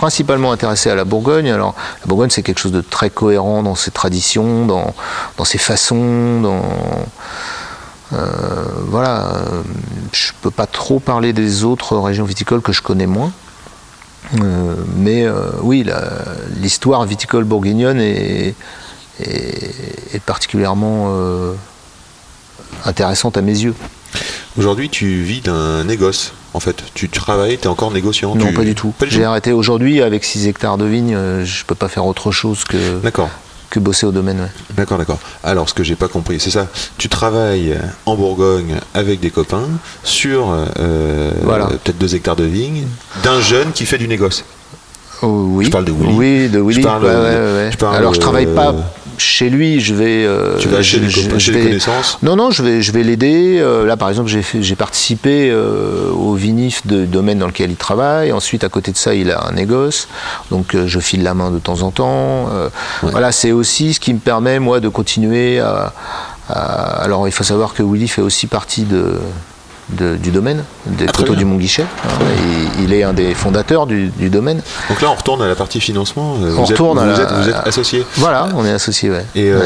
principalement intéressé à la Bourgogne. Alors, la Bourgogne, c'est quelque chose de très cohérent dans ses traditions, dans, ses façons, dans. euh, voilà, euh, je peux pas trop parler des autres régions viticoles que je connais moins. Euh, mais euh, oui, l'histoire viticole bourguignonne est, particulièrement intéressante à mes yeux. Aujourd'hui, tu vis d'un négoce. En fait, tu travailles, tu es encore négociant. Non, tu- pas du tout. J'ai arrêté aujourd'hui avec 6 hectares de vignes. euh, Je peux pas faire autre chose que, bosser au domaine. ouais. D'accord, d'accord. Alors, ce que j'ai pas compris, c'est ça. Tu travailles en Bourgogne avec des copains sur euh, Voilà. peut-être deux hectares de vignes d'un jeune qui fait du négoce. Oh, oui. Je parle de Willy. Oui, de Willy. Je parle, Ouais, euh, ouais, ouais. je parle, Alors, je travaille euh, pas chez lui. Je vais. euh, Tu vas chez copains, vais- connaissances? Non, non, je vais, je vais l'aider. Euh, là, par exemple, j'ai participé euh, au vinif de domaine dans lequel il travaille. Ensuite, à côté de ça, il a un négoce. Donc, je file la main de temps en temps. Voilà, c'est aussi ce qui me permet, moi, de continuer à. à- alors, il faut savoir que Willy fait aussi partie de. De- du domaine, des Ah, coteaux du Mont-Guichet. hein. il, il est un des fondateurs du, du domaine. Donc là, on retourne à la partie financement. Euh, On vous, retourne êtes, à vous, la- êtes, vous êtes associé. Voilà, on est associés, ouais. Et Ouais.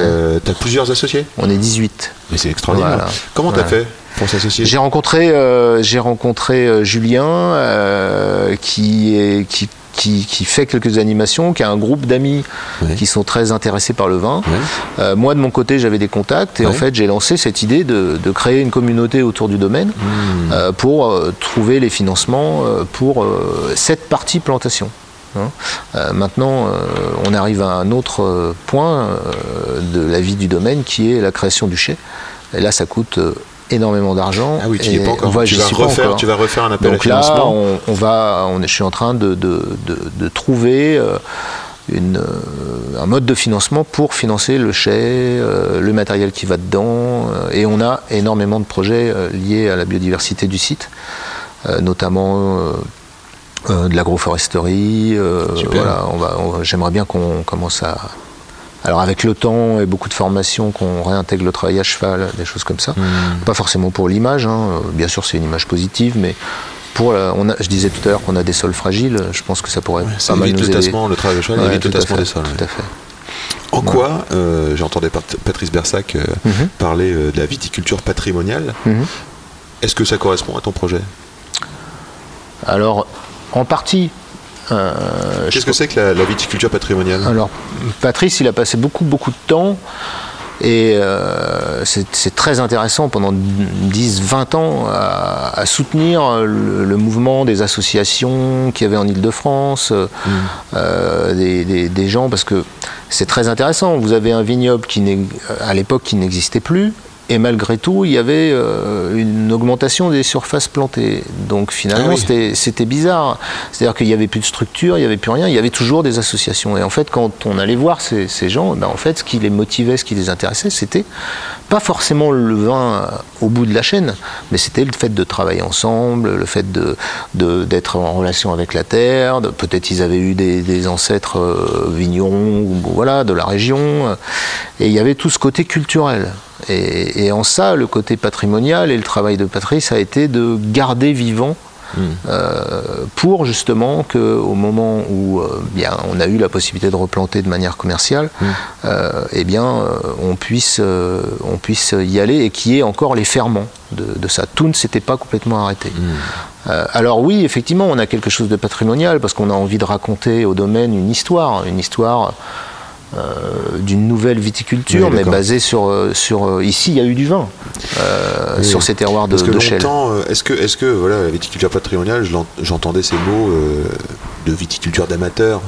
tu as plusieurs associés On est 18. Mais c'est extraordinaire. Voilà. Comment tu as fait pour s'associer J'ai rencontré, euh, j'ai rencontré euh, Julien euh, qui, est, qui, qui, qui fait quelques animations, qui a un groupe d'amis qui sont très intéressés par le vin. Euh, moi, de mon côté, j'avais des contacts et en fait, j'ai lancé cette idée de, de créer une communauté autour du domaine Hmm. euh, pour euh, trouver les financements pour cette partie plantation. hein. Euh, maintenant, euh, on arrive à un autre euh, point de la vie du domaine qui est la création du chai. Et là, ça coûte énormément d'argent. Ah oui, tu n'y es pas encore. Tu, vas refaire, encore. tu vas refaire un appel Donc à là, financement. on, on va, on je suis en train de, de, de- de trouver euh, une, euh, un mode de financement pour financer le chai, euh, le matériel qui va dedans. et on a énormément de projets liés à la biodiversité du site, notamment de l'agroforesterie. voilà, on va, on- j'aimerais bien qu'on commence à. Alors avec le temps et beaucoup de formations, qu'on réintègre le travail à cheval, des choses comme ça. Hmm. Pas forcément pour l'image, hein. euh, bien sûr c'est une image positive, mais pour la- on a, je disais tout à l'heure qu'on a des sols fragiles, je pense que ça pourrait Ça pas mal évite nous le aider. le travail de cheval Ouais, évite le tout à tassement fait, des sols. ouais. Tout à fait. En quoi, euh, j'entendais Pat- Patrice Bersac euh, Mhm. parler euh, de la viticulture patrimoniale, Mhm. est-ce que ça correspond à ton projet? Alors, en partie. Euh, Qu'est-ce que c'est que la, la viticulture patrimoniale? Alors, Patrice, il a passé beaucoup, beaucoup de temps. Et euh, c'est très intéressant pendant 10-20 ans à, à soutenir le, le mouvement des associations qu'il y avait en Ile-de-France, euh, euh, des, des- des gens, parce que c'est très intéressant. Vous avez un vignoble qui à l'époque qui n'existait plus, et malgré tout, il y avait euh, une augmentation des surfaces plantées. Donc finalement, Ah oui. c'était bizarre. C'est-à-dire qu'il n'y avait plus de structure, il n'y avait plus rien, il y avait toujours des associations. Et en fait, quand on allait voir ces, ces gens, ben, en fait, ce qui les motivait, ce qui les intéressait, c'était pas forcément le vin euh, au bout de la chaîne, mais c'était le fait de travailler ensemble, le fait de- d'être en relation avec la terre. Peut-être ils avaient eu des, des ancêtres euh, vignerons, ou voilà, de la région. Et il y avait tout ce côté culturel. Et, et en ça, le côté patrimonial et le travail de Patrice a été de garder vivant euh, pour justement que au moment où euh, bien on a eu la possibilité de replanter de manière commerciale, euh, eh bien on puisse on puisse y aller et qu'il y ait encore les ferments de, de ça. Tout ne s'était pas complètement arrêté. Euh, alors oui, effectivement, on a quelque chose de patrimonial parce qu'on a envie de raconter au domaine une histoire, une histoire d'une nouvelle viticulture, Oui, mais basée sur, euh, sur euh, ici il y a eu du vin euh, Oui. sur ces terroirs de, Parce que de Chelles. longtemps, euh, est-ce que, est-ce que voilà, la viticulture patrimoniale, j'entendais ces mots euh, de viticulture d'amateur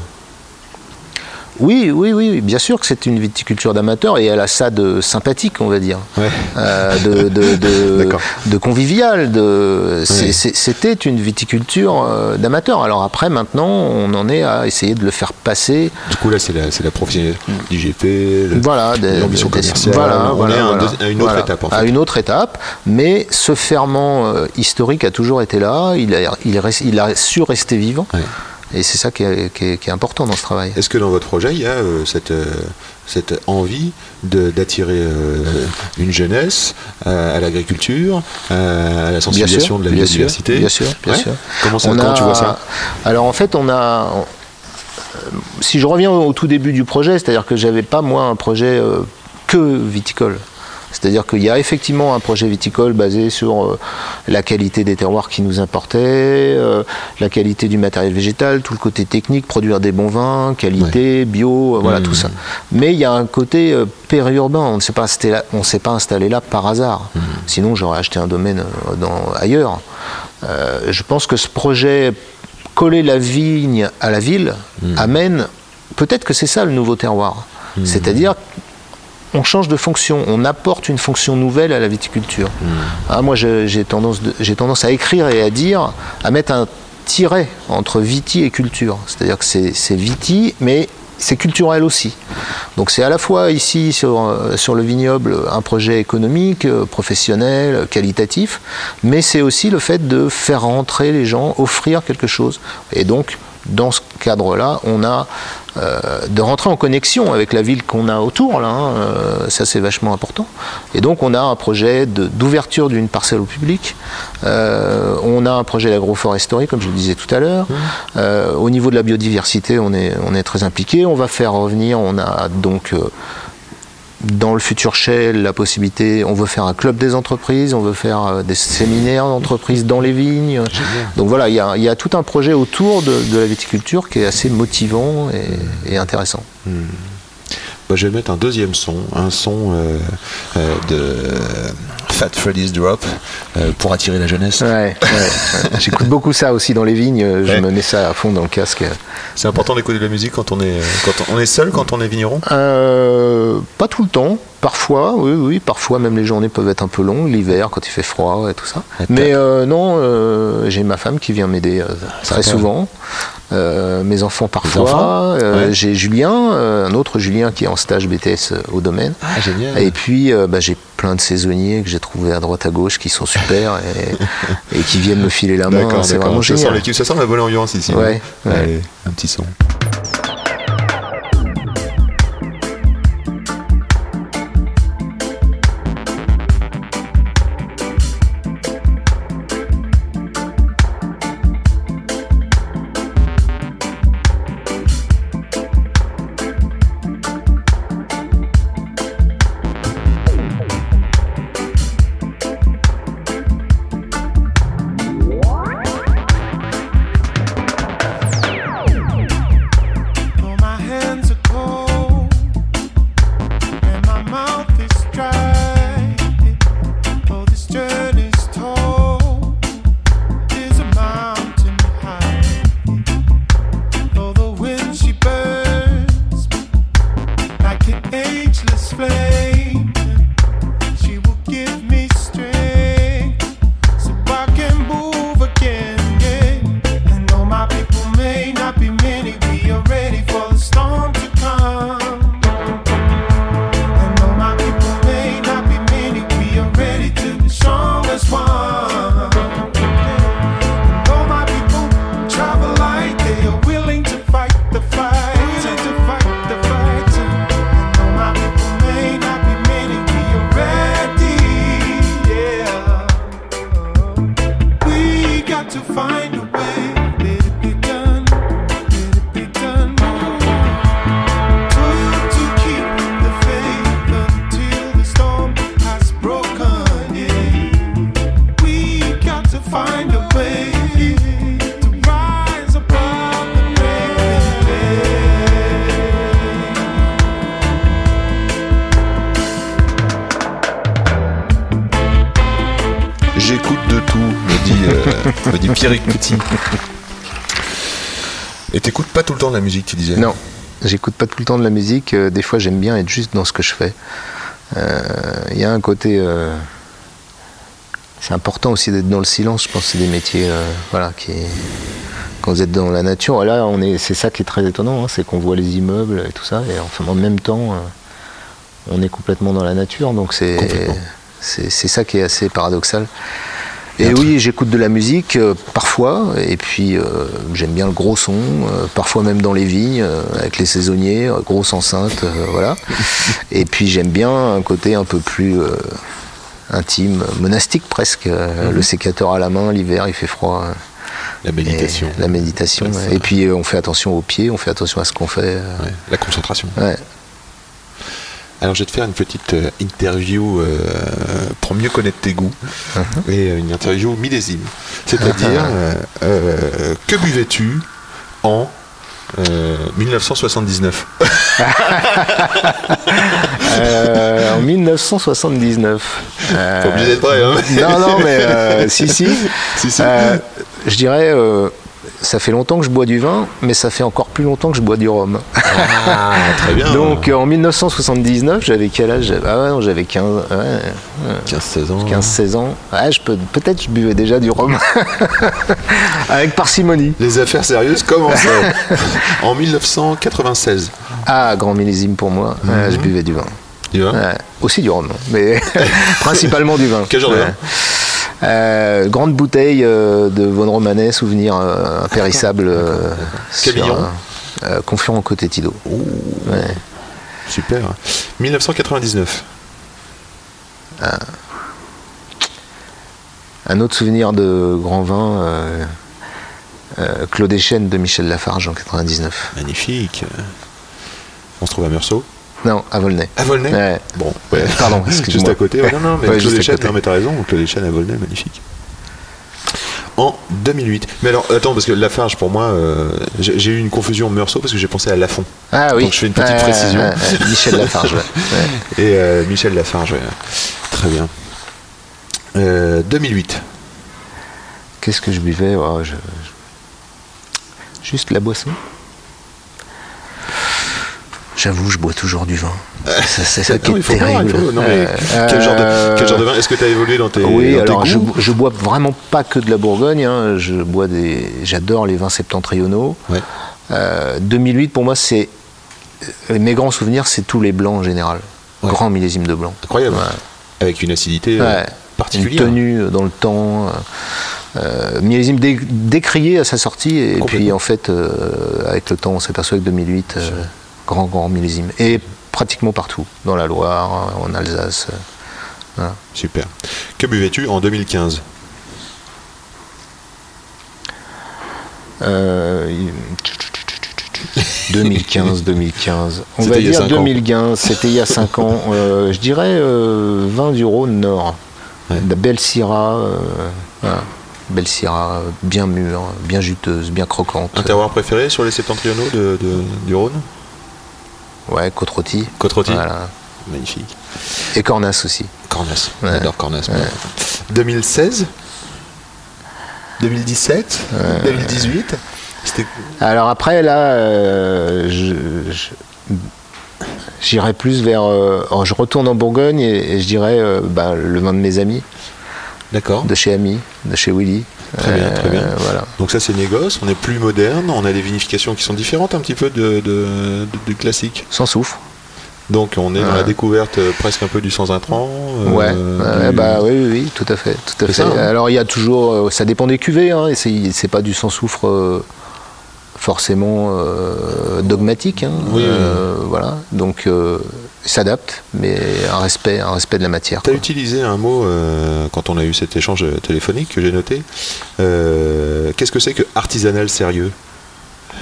Oui, oui, oui, bien sûr que c'est une viticulture d'amateur et elle a ça de sympathique, on va dire, Ouais. Euh, de, de, <laughs> de, D'accord. de convivial. De, Oui. C'était une viticulture euh, d'amateur. Alors après, maintenant, on en est à essayer de le faire passer. Du coup, là, c'est la, la professionnalisation du GP, le- Voilà, l'ambition commerciale. voilà, on voilà, est à, voilà. à une autre étape, en À fait. une autre étape, mais ce ferment euh, historique a toujours été là. Il a, il, reste- il a su rester vivant. Ouais. Et c'est ça qui est, qui est- qui est important dans ce travail. Est-ce que dans votre projet, il y a euh, cette, euh, cette envie d'attirer euh, une jeunesse à l'agriculture, à la sensibilisation de la bien biodiversité Sûr, bien sûr, bien Ouais. sûr. Comment, ça, On comment a- tu vois ça? Alors en fait, on a, si je reviens au tout début du projet, c'est-à-dire que j'avais pas moi un projet que viticole. C'est-à-dire qu'il y a effectivement un projet viticole basé sur euh, la qualité des terroirs qui nous importaient, euh, la qualité du matériel végétal, tout le côté technique, produire des bons vins, qualité, bio, euh, voilà Mmh. tout ça. Mais il y a un côté périurbain, on ne s'est pas, installé là- on s'est pas installé là par hasard. Mmh. Sinon j'aurais acheté un domaine dans- ailleurs. Euh, je pense que ce projet coller la vigne à la ville amène peut-être que c'est ça le nouveau terroir. C'est-à-dire on change de fonction, on apporte une fonction nouvelle à la viticulture. Ah, moi, j'ai tendance, de- j'ai tendance à écrire et à dire, à mettre un tiret entre viti et culture. C'est-à-dire que c'est viti, mais c'est culturel aussi. Donc c'est à la fois ici sur, euh, sur le vignoble un projet économique, euh, professionnel, qualitatif, mais c'est aussi le fait de faire rentrer les gens, offrir quelque chose. Et donc dans ce cadre-là, on a euh, de rentrer en connexion avec la ville qu'on a autour, là, hein, euh, ça c'est vachement important. Et donc on a un projet d'ouverture d'une parcelle au public, Euh, on a un projet d'agroforesterie, comme je le disais tout à l'heure. Au niveau de la biodiversité, on est, on est très impliqué. On va faire revenir, on a donc dans le futur Shell la possibilité, on veut faire un club des entreprises, on veut faire euh, des séminaires d'entreprises dans les vignes. Donc voilà, il y a, il y a tout un projet autour de, de la viticulture qui est assez motivant et, et intéressant. Bah, je vais mettre un deuxième son, un son euh, euh, de Fat Freddy's Drop euh, pour attirer la jeunesse. Ouais, ouais, ouais. <laughs> J'écoute beaucoup ça aussi dans les vignes, je Ouais. me mets ça à fond dans le casque. C'est important d'écouter de la musique quand on est quand on est seul, quand on est vigneron? Euh, pas tout le temps, parfois, oui, oui, parfois même les journées peuvent être un peu longues, l'hiver quand il fait froid et tout ça. Et Mais euh, non, euh, j'ai ma femme qui vient m'aider euh, très souvent, Euh, mes enfants parfois, enfants Euh, Ouais. j'ai Julien, euh, un autre Julien qui est en stage BTS au domaine. Ah génial. Et puis euh, bah, j'ai plein de saisonniers que j'ai trouvés à droite à gauche qui sont super et, et qui viennent me filer la main. C'est vraiment Ça sent génial. l'équipe, ça sent la bonne ambiance ici. Ouais, hein. ouais. Allez, un petit son. Temps de la musique, tu disais Non, j'écoute pas tout le temps de la musique. euh, Des fois, j'aime bien être juste dans ce que je fais. Euh, Il y a un côté. euh, c'est important aussi d'être dans le silence. Je pense que c'est des métiers, euh, voilà, qui. Quand vous êtes dans la nature, là, on est. C'est ça qui est très étonnant, hein, c'est qu'on voit les immeubles et tout ça, et enfin, en même temps, on est complètement dans la nature. Donc. C'est c'est ça qui est assez paradoxal. Et oui, j'écoute de la musique euh, parfois, et puis euh, j'aime bien le gros son, euh, parfois même dans les vignes, avec les saisonniers, grosse enceinte, voilà. <laughs> Et puis j'aime bien un côté un peu plus intime, monastique presque, euh, le sécateur à la main, l'hiver il fait froid. La méditation. Et la méditation. Ouais, Et puis on fait attention aux pieds, on fait attention à ce qu'on fait. Ouais, la concentration. ouais. Alors, je vais te faire une petite euh, interview euh, pour mieux connaître tes goûts. Uh-huh. Et euh, une interview millésime. C'est-à-dire, <laughs> euh, euh, que buvais-tu en euh, 1979 <laughs> Euh, en 1979. euh, Pas obligé d'être vrai, hein Non, non, mais si, si. <laughs> Si, si. Je dirais, ça fait longtemps que je bois du vin, mais ça fait encore plus longtemps que je bois du rhum. Ah, très bien. Donc en 1979, j'avais quel âge? Ah ouais, non, j'avais 15, ouais, 15-16 ans. 15-16 ans. Ah, je peux, peut-être je buvais déjà du rhum. <laughs> Avec parcimonie. Les affaires sérieuses commençaient. en 1996. Ah, grand millésime pour moi. Ouais, je buvais du vin. Tu vois Ouais, aussi du rhum, mais <laughs> principalement du vin. Quel genre de vin? Euh, Grande bouteille euh, de Von Romanet, souvenir euh, impérissable. euh, <laughs> euh, Confiant en côté Tido. Ouais. Super. 1999. Un autre souvenir de grand vin, Claude Echenne de Michel Lafarge en 99. Magnifique. On se trouve à Meursault. Non, à Volnay. À Volnay? Ouais. Bon, ouais. <laughs> Pardon. Juste à côté. Ouais, non, non, mais Claude côté. non, mais t'as raison. Claude Echene à Volnay, magnifique. En 2008. Mais alors, attends, parce que Lafarge, pour moi, euh, j'ai eu une confusion Meursault parce que j'ai pensé à Lafont. Ah oui. Donc, je fais une petite précision. Michel Lafarge. <laughs> Et euh, Michel Lafarge, très bien. Euh, 2008. Qu'est-ce que je buvais? Oh, je- Juste la boisson? J'avoue, je bois toujours du vin. C'est <laughs> c'est ça qui Non, est il faut boire, terrible. il faut- non, mais Euh, quel, genre de, euh, quel genre de vin Est-ce que tu as évolué dans tes, Oui, dans alors je, goûts je bois vraiment pas que de la Bourgogne. hein. Je bois des, j'adore les vins septentrionaux. Ouais. Euh, 2008 pour moi c'est euh, mes grands souvenirs, c'est tous les blancs en général. Ouais. Grand millésime de blanc. Incroyable. Ouais. Avec une acidité euh, Ouais. Une particulière. tenue dans le temps. euh, euh, millésime dé- décrié à sa sortie et puis en fait euh, avec le temps on s'aperçoit que 2008 euh, grand grand millésime et pratiquement partout dans la Loire en Alsace euh, voilà. Super. Que buvais-tu en 2015 Euh, 2015 2015 on va dire cinq ans. 2015 c'était il y a 5 ans <laughs> Euh, je dirais euh, vin du Rhône Nord Ouais. de belle Syrah euh, voilà. belle Syrah euh, bien mûre bien juteuse bien croquante Un terroir préféré sur les septentrionaux de, de- du Rhône? Ouais côte rôtie Côte-Rôtie Voilà. Magnifique. Et Cornas aussi. Cornas. Ouais. J'adore Cornas. moi. 2016 2017 2018 C'était Alors après, là, euh, je- je- j'irai plus vers. euh, oh, je retourne en Bourgogne et, et je dirais euh, bah, le vin de mes amis, D'accord. de chez Ami, de chez Willy. Très bien, très bien. Voilà. Donc ça c'est négoce, on est plus moderne, on a des vinifications qui sont différentes un petit peu de, de- de- du classique. Sans soufre. Donc on est dans la découverte euh, presque un peu du sans intrant. euh, ouais, du- bah oui, oui, oui, tout à fait, tout à fait. ça, hein. Alors il y a toujours, euh, ça dépend des cuvées, hein, et c'est c'est pas du sans soufre euh, forcément euh, dogmatique, hein, Oui, euh, voilà. Donc euh, s'adapte, mais un respect, un respect de la matière. Tu as utilisé un mot euh, quand on a eu cet échange téléphonique que j'ai noté. Euh, Qu'est-ce que c'est que artisanal sérieux?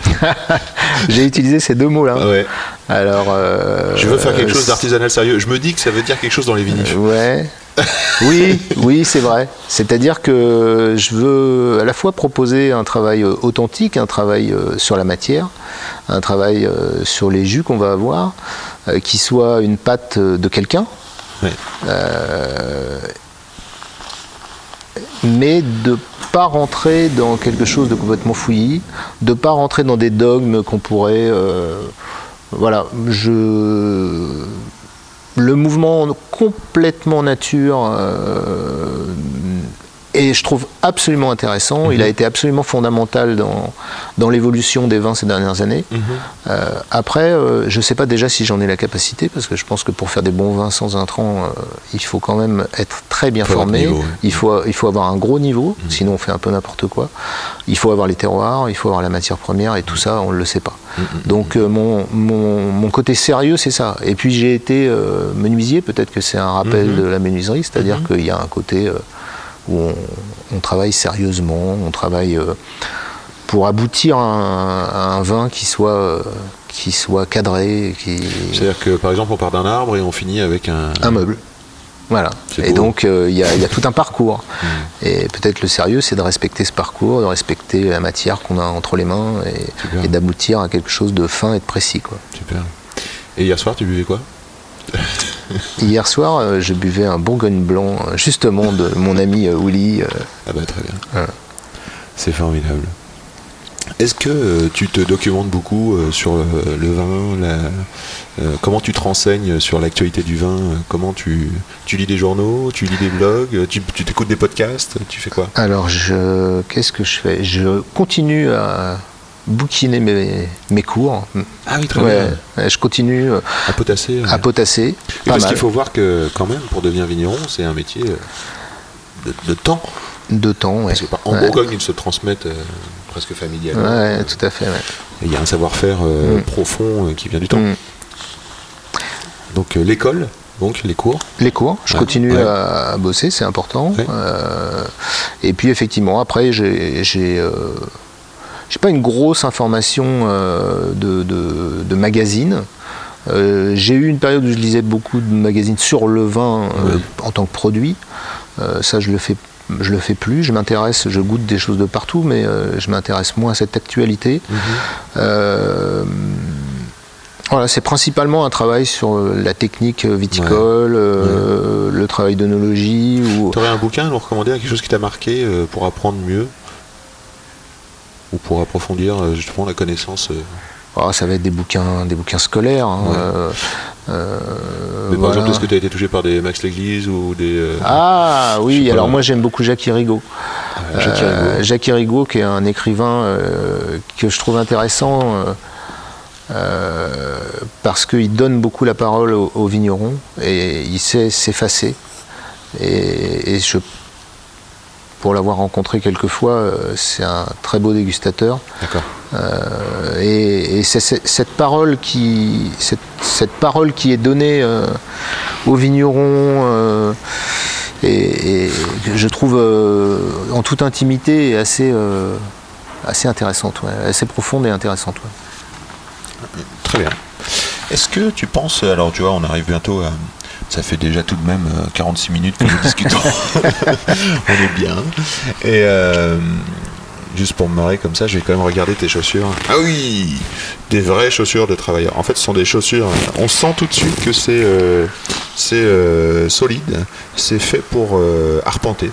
<laughs> J'ai utilisé ces deux mots-là. Ouais. Alors, euh, Je veux faire quelque chose d'artisanal sérieux. Je me dis que ça veut dire quelque chose dans les vinifs. Ouais. <laughs> oui, oui, c'est vrai. C'est-à-dire que je veux à la fois proposer un travail authentique, un travail sur la matière, un travail sur les jus qu'on va avoir, euh, qui soit une euh, de quelqu'un, euh, mais de pas rentrer dans quelque chose de complètement fouillis, de pas rentrer dans des dogmes qu'on pourrait. euh, voilà, je le mouvement complètement nature euh, et je trouve absolument intéressant. Il a été absolument fondamental dans, dans l'évolution des vins ces dernières années. Euh, après, euh, je ne sais pas déjà si j'en ai la capacité, parce que je pense que pour faire des bons vins sans intrants, euh, il faut quand même être très bien Faut formé. niveau, il, faut, il faut avoir un gros niveau, sinon on fait un peu n'importe quoi. Il faut avoir les terroirs, il faut avoir la matière première, et tout ça, on ne le sait pas. Donc mon, mon, mon côté sérieux, c'est ça. Et puis j'ai été menuisier, peut-être que c'est un rappel Mhm. de la menuiserie, c'est-à-dire qu'il y a un côté... où on, on travaille sérieusement, on travaille euh, pour aboutir à un, à un vin qui soit, euh, qui soit cadré, qui, C'est-à-dire que par exemple, on part d'un arbre et on finit avec un. un meuble. Voilà. Et beau. donc, euh, il y, a, il y a tout un parcours. Et peut-être le sérieux, c'est de respecter ce parcours, de respecter la matière qu'on a entre les mains et d'aboutir à quelque chose de fin et de précis. Quoi. Super. Et hier soir, tu buvais quoi? <laughs> Hier soir, euh, je buvais un Bourgogne blanc, euh, justement, de mon ami euh, euh, Ah bah très bien. Voilà. C'est formidable. Est-ce que euh, tu te documentes beaucoup euh, sur le, le vin la- Comment tu te renseignes sur l'actualité du vin Comment tu, tu lis des journaux Tu lis des blogs Tu tu t'écoutes des podcasts Tu fais quoi? Alors, je, qu'est-ce que je fais? Je continue à bouquiner mes, mes cours. Ah oui, très Ouais, bien. je continue euh, À potasser à potasser. Oui, Parce mal. qu'il faut voir que quand même, pour devenir vigneron, c'est un métier euh, de, de temps. De temps, ouais. Parce que par- en Ouais. Bourgogne, ils se transmettent euh, presque familialement. Ouais, Euh, tout à fait. Il y a un savoir-faire euh, Mm. profond euh, qui vient du temps. Mm. Donc euh, l'école, donc les cours. Les cours, je Ouais, continue ouais. à, à bosser, c'est important. Ouais. Euh, et puis effectivement, après, j'ai j'ai euh, j'ai pas une grosse information euh, de, de, de magazines. Euh, j'ai eu une période où je lisais beaucoup de magazines sur le vin euh, en tant que produit. Ça, je le fais. Je le fais plus, je m'intéresse, je goûte des choses de partout, mais je m'intéresse moins à cette actualité. Euh, voilà, c'est principalement un travail sur la technique viticole, euh, le travail d'œnologie. Ou... Tu aurais un bouquin à nous recommander, quelque chose qui t'a marqué euh, pour apprendre mieux? Ou pour approfondir euh, justement la connaissance euh, Ah, ça va être des bouquins, des bouquins scolaires. hein, Ouais. euh, Mais par voilà. exemple, est-ce que tu as été touché par des Max Léglise ou des. euh, Ah oui, alors moi j'aime beaucoup Jacques Irigo. euh, Jacques Irigaud Jacques Irigaud, qui est un écrivain que je trouve intéressant parce qu'il donne beaucoup la parole aux, aux vignerons et il sait s'effacer. Et, et je, pour l'avoir rencontré quelques fois, euh, c'est un très beau dégustateur. D'accord. Euh, et et c'est cette parole qui, cette, cette parole qui est donnée euh, aux vignerons, euh, et, je trouve en toute intimité assez, assez intéressante, ouais, assez profonde et intéressante. ouais. Très bien. Est-ce que tu penses, alors tu vois, on arrive bientôt à. Ça fait déjà tout de même euh, 46 minutes que nous <laughs> discutons. <laughs> on est bien. Et euh, juste pour me marrer comme ça, je vais quand même regarder tes chaussures. Ah oui Des vraies chaussures de travailleur. En fait, ce sont des chaussures. On sent tout de suite que c'est euh, c'est euh, solide. C'est fait pour euh, arpenter.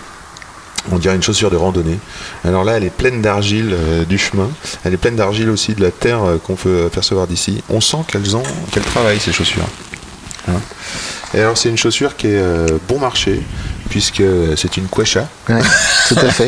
On dirait une chaussure de randonnée. Alors là, elle est pleine d'argile euh, du chemin. Elle est pleine d'argile aussi de la terre euh, qu'on peut apercevoir d'ici. On sent qu'elles ont, qu'elles travaillent ces chaussures. Hein. Et alors, c'est une chaussure qui est euh, bon marché puisque c'est une Quesha. Ouais, tout à fait.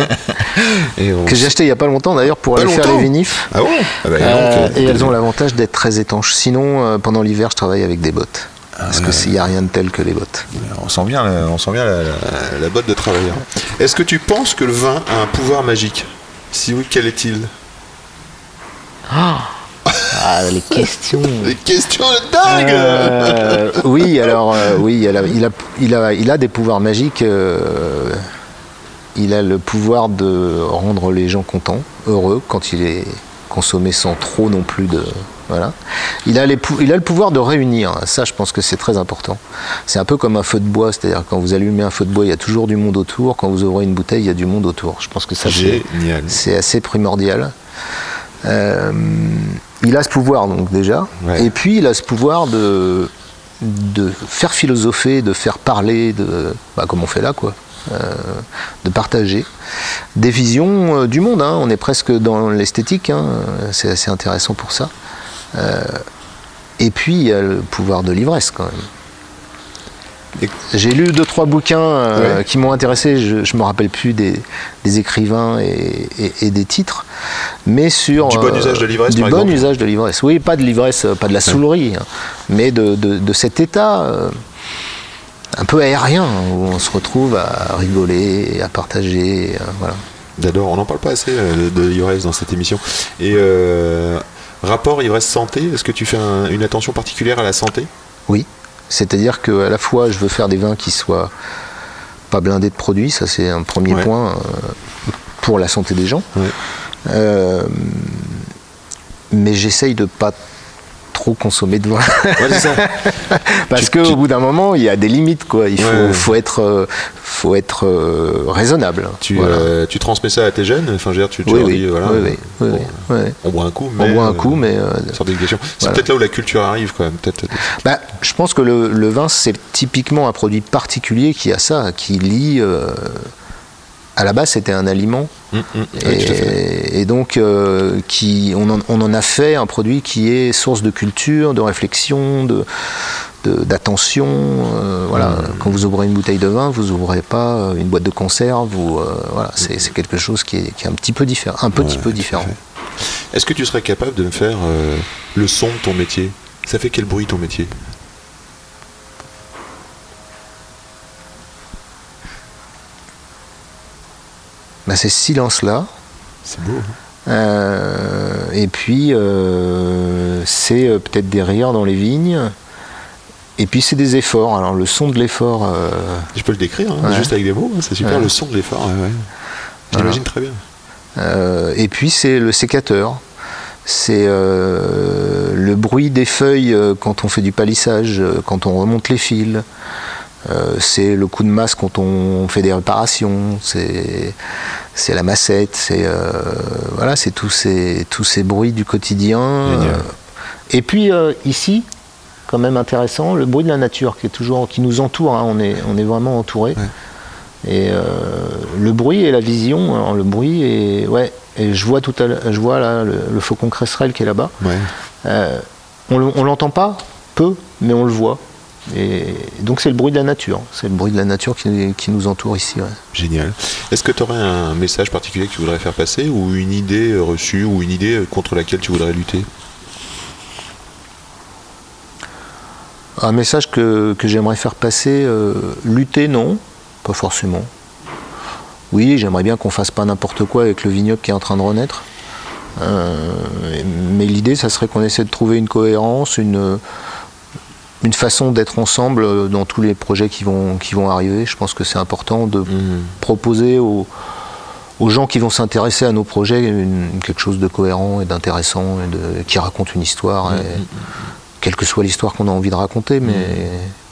<laughs> Et on que j'ai acheté il n'y a pas longtemps d'ailleurs pour Pas aller faire les vinifs. Ah bon? Ah bah, donc, Euh, euh, et elles ont l'avantage d'être très étanches. Sinon, euh, pendant l'hiver, je travaille avec des bottes. Parce que s'il n'y a rien de tel que les bottes. On sent bien, la, on sent bien la, la- la botte de travailleur. Est-ce que tu penses que le vin a un pouvoir magique? Si oui, quel est-il? Ah, les questions <laughs> Des questions de dingue Euh, oui, alors euh, oui, il a, il, a, il, a, il a des pouvoirs magiques. euh, il a le pouvoir de rendre les gens contents, heureux quand il est consommé sans trop non plus de voilà. Il a, les il a le pouvoir de réunir. Ça, je pense que c'est très important. C'est un peu comme un feu de bois, c'est-à-dire quand vous allumez un feu de bois, il y a toujours du monde autour. Quand vous ouvrez une bouteille, il y a du monde autour. Je pense que ça, c'est assez primordial. Euh, il a ce pouvoir donc déjà, Ouais. et puis il a ce pouvoir de, de faire philosopher, de faire parler, de, bah, comme on fait là, quoi, euh, de partager des visions euh, du monde. hein. On est presque dans l'esthétique, hein. c'est assez intéressant pour ça. Euh, et puis il y a le pouvoir de l'ivresse quand même. J'ai lu deux trois bouquins euh, Ouais. qui m'ont intéressé. Je, je me rappelle plus des, des écrivains et, et- et des titres, mais sur Du bon usage de l'ivresse, Du par bon exemple usage de l'ivresse. Oui, pas de l'ivresse, euh, pas de la saoulerie, hein, mais de, de- de cet état euh, un peu aérien où on se retrouve à rigoler, à partager. euh, voilà. J'adore, on n'en parle pas assez euh, de, de l'ivresse dans cette émission. Et euh, rapport ivresse-santé, est-ce que tu fais un- une attention particulière à la santé? Oui, c'est-à-dire qu'à la fois je veux faire des vins qui soient pas blindé de produits, ça c'est un premier Ouais. point euh, pour la santé des gens. Ouais. Euh, mais j'essaye de pas trop consommer de vin. Ouais, c'est ça. <laughs> Parce qu'au tu- bout d'un moment, il y a des limites. Quoi. Il faut, Ouais, ouais. faut être, euh, faut être euh, raisonnable. Tu, Voilà. euh, tu transmets ça à tes jeunes Enfin, je veux dire, tu, tu oui, leur dis, oui, oui, bon. On boit un coup, On mais. boit un coup, mais. C'est Voilà. peut-être là où la culture arrive, quand même. Bah, je pense que le, le vin, c'est typiquement un produit particulier qui a ça, qui lie. À la base, c'était un aliment. Tout à fait. Et, et donc, euh, qui, on, en, on en a fait un produit qui est source de culture, de réflexion, de d'attention. euh, voilà, Mmh. quand vous ouvrez une bouteille de vin, vous ouvrez pas euh, une boîte de conserve. Ou euh, voilà, c'est quelque chose qui est, qui est un petit peu différent, un petit Ouais, peu différent. Est-ce que tu serais capable de me faire le son de ton métier? Ça fait quel bruit ton métier? Bah, c'est ce silence-là. C'est beau. hein Euh, et puis, euh, c'est euh, peut-être des rires dans les vignes. Et puis, c'est des efforts. Alors, le son de l'effort. euh, Je peux le décrire, hein, Ouais. juste avec des mots. hein, C'est super Ouais. le son de l'effort. ouais, ouais. J'imagine très bien. Et puis c'est le sécateur. C'est le bruit des feuilles quand on fait du palissage, quand on remonte les fils. Euh, c'est le coup de masse quand on fait des réparations. C'est c'est la massette. C'est euh, voilà, c'est tous ces tous ces bruits du quotidien. Euh, et puis ici, quand même intéressant, le bruit de la nature qui est toujours qui nous entoure. hein. on est on est vraiment entouré. Ouais. Et le bruit et la vision, alors le bruit et ouais, et je vois tout à je vois là le, le faucon cresserelle qui est là-bas. Ouais. On on l'entend pas, peu, mais on le voit. Et donc c'est le bruit de la nature, c'est le bruit de la nature qui, qui nous entoure ici. ouais. Génial. Est-ce que tu aurais un message particulier que tu voudrais faire passer ou une idée euh, reçue ou une idée euh, contre laquelle tu voudrais lutter? Un message que, que j'aimerais faire passer, euh, lutter non, pas forcément. Oui, j'aimerais bien qu'on fasse pas n'importe quoi avec le vignoble qui est en train de renaître. Euh, mais l'idée, ça serait qu'on essaie de trouver une cohérence, une, une façon d'être ensemble dans tous les projets qui vont, qui vont arriver. Je pense que c'est important de proposer aux, aux gens qui vont s'intéresser à nos projets une- quelque chose de cohérent et d'intéressant, et de- qui raconte une histoire. et- quelle que soit l'histoire qu'on a envie de raconter, mais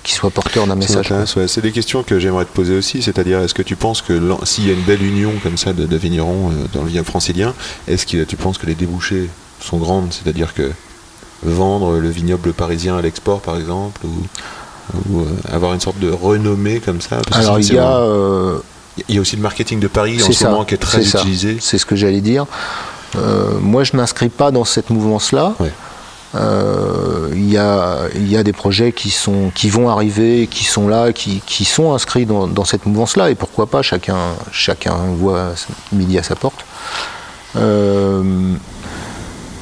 qui soit porteur d'un message. ouais. C'est des questions que j'aimerais te poser aussi, c'est-à-dire est-ce que tu penses que s'il y a une belle union comme ça de, de vignerons euh, dans le vignoble francilien, est-ce que tu penses que les débouchés sont grandes, c'est-à-dire que vendre le vignoble parisien à l'export par exemple, ou, ou, euh, avoir une sorte de renommée comme ça parce Alors il y a, euh, il y a aussi le marketing de Paris en c'est ce ça, moment qui est très utilisé. C'est ce que j'allais dire. Euh, moi, je m'inscris pas dans cette mouvance-là. Ouais. Euh, Il y, a, y a des projets qui, sont, qui vont arriver, qui sont là, qui, qui sont inscrits dans, dans cette mouvance-là, et pourquoi pas, chacun, chacun voit midi à sa porte. Euh,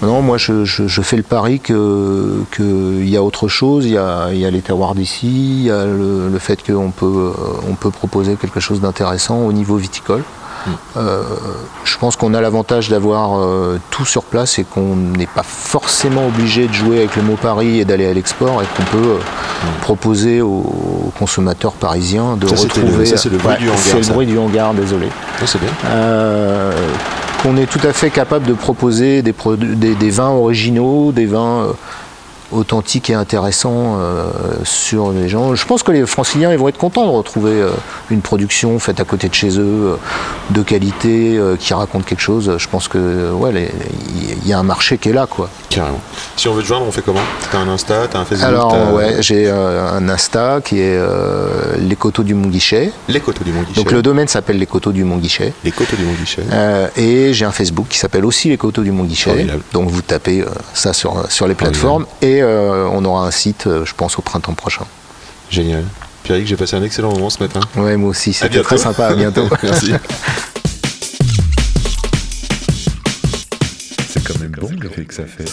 non, moi je, je- je fais le pari que qu'il y a autre chose, il y a, y a les terroirs d'ici, il y a le, le fait qu'on peut, euh, on peut proposer quelque chose d'intéressant au niveau viticole. Euh, je pense qu'on a l'avantage d'avoir euh, tout sur place et qu'on n'est pas forcément obligé de jouer avec le mot Paris et d'aller à l'export et qu'on peut euh, proposer aux consommateurs parisiens de Ça, retrouver. le- ça, c'est le bruit du hangar, C'est le bruit du hangar, désolé. C'est bien. Euh, qu'on est tout à fait capable de proposer des, des, des vins originaux, des vins authentiques et intéressants euh, sur les gens. Je pense que les franciliens ils vont être contents de retrouver euh, une production faite à côté de chez eux, euh, de qualité, qui raconte quelque chose. Je pense que ouais, il y a un marché qui est là, quoi. Carrément. Si on veut te joindre, on fait comment? T'as un Insta, t'as un Facebook Alors ouais, j'ai un Insta qui est les coteaux du Mont-Guichet. Les coteaux du Mont-Guichet. Donc le domaine s'appelle les coteaux du Mont-Guichet. Les coteaux du Mont-Guichet. Et j'ai un Facebook qui s'appelle aussi les coteaux du Mont-Guichet. Donc vous tapez ça sur, sur les plateformes et euh, on aura un site, euh, je pense, au printemps prochain. Génial. Pierrick, j'ai passé un excellent moment ce matin. Ouais, moi aussi, c'était très sympa. À bientôt. <laughs> Merci. C'est quand même bon l'effet que ça fait.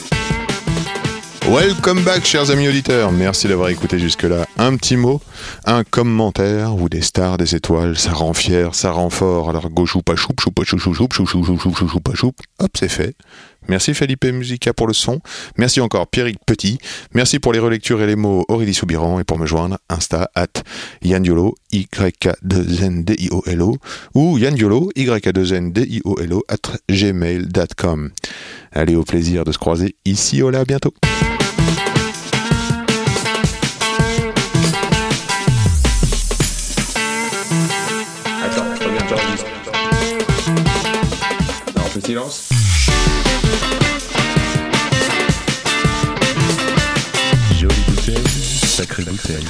Welcome back, chers amis auditeurs. Merci d'avoir écouté jusque-là. Un petit mot, un commentaire ou des stars, des étoiles, ça rend fier, ça rend fort. Alors go choupa choup, choupa chou chou choup, chou chou chou chou chou chou choupa choup. Hop, c'est fait. Merci Felipe Musica pour le son. Merci encore Pierrick Petit. Merci pour les relectures et les mots Aurélie Soubiran. Et pour me joindre, Insta at Yandiolo, Y-K-2-N-D-I-O-L-O ou Yandiolo, Y-K-2-N-D-I-O-L-O at gmail.com. Allez, au plaisir de se croiser ici au là, à bientôt. Attends, silence. Sacrée bouteille.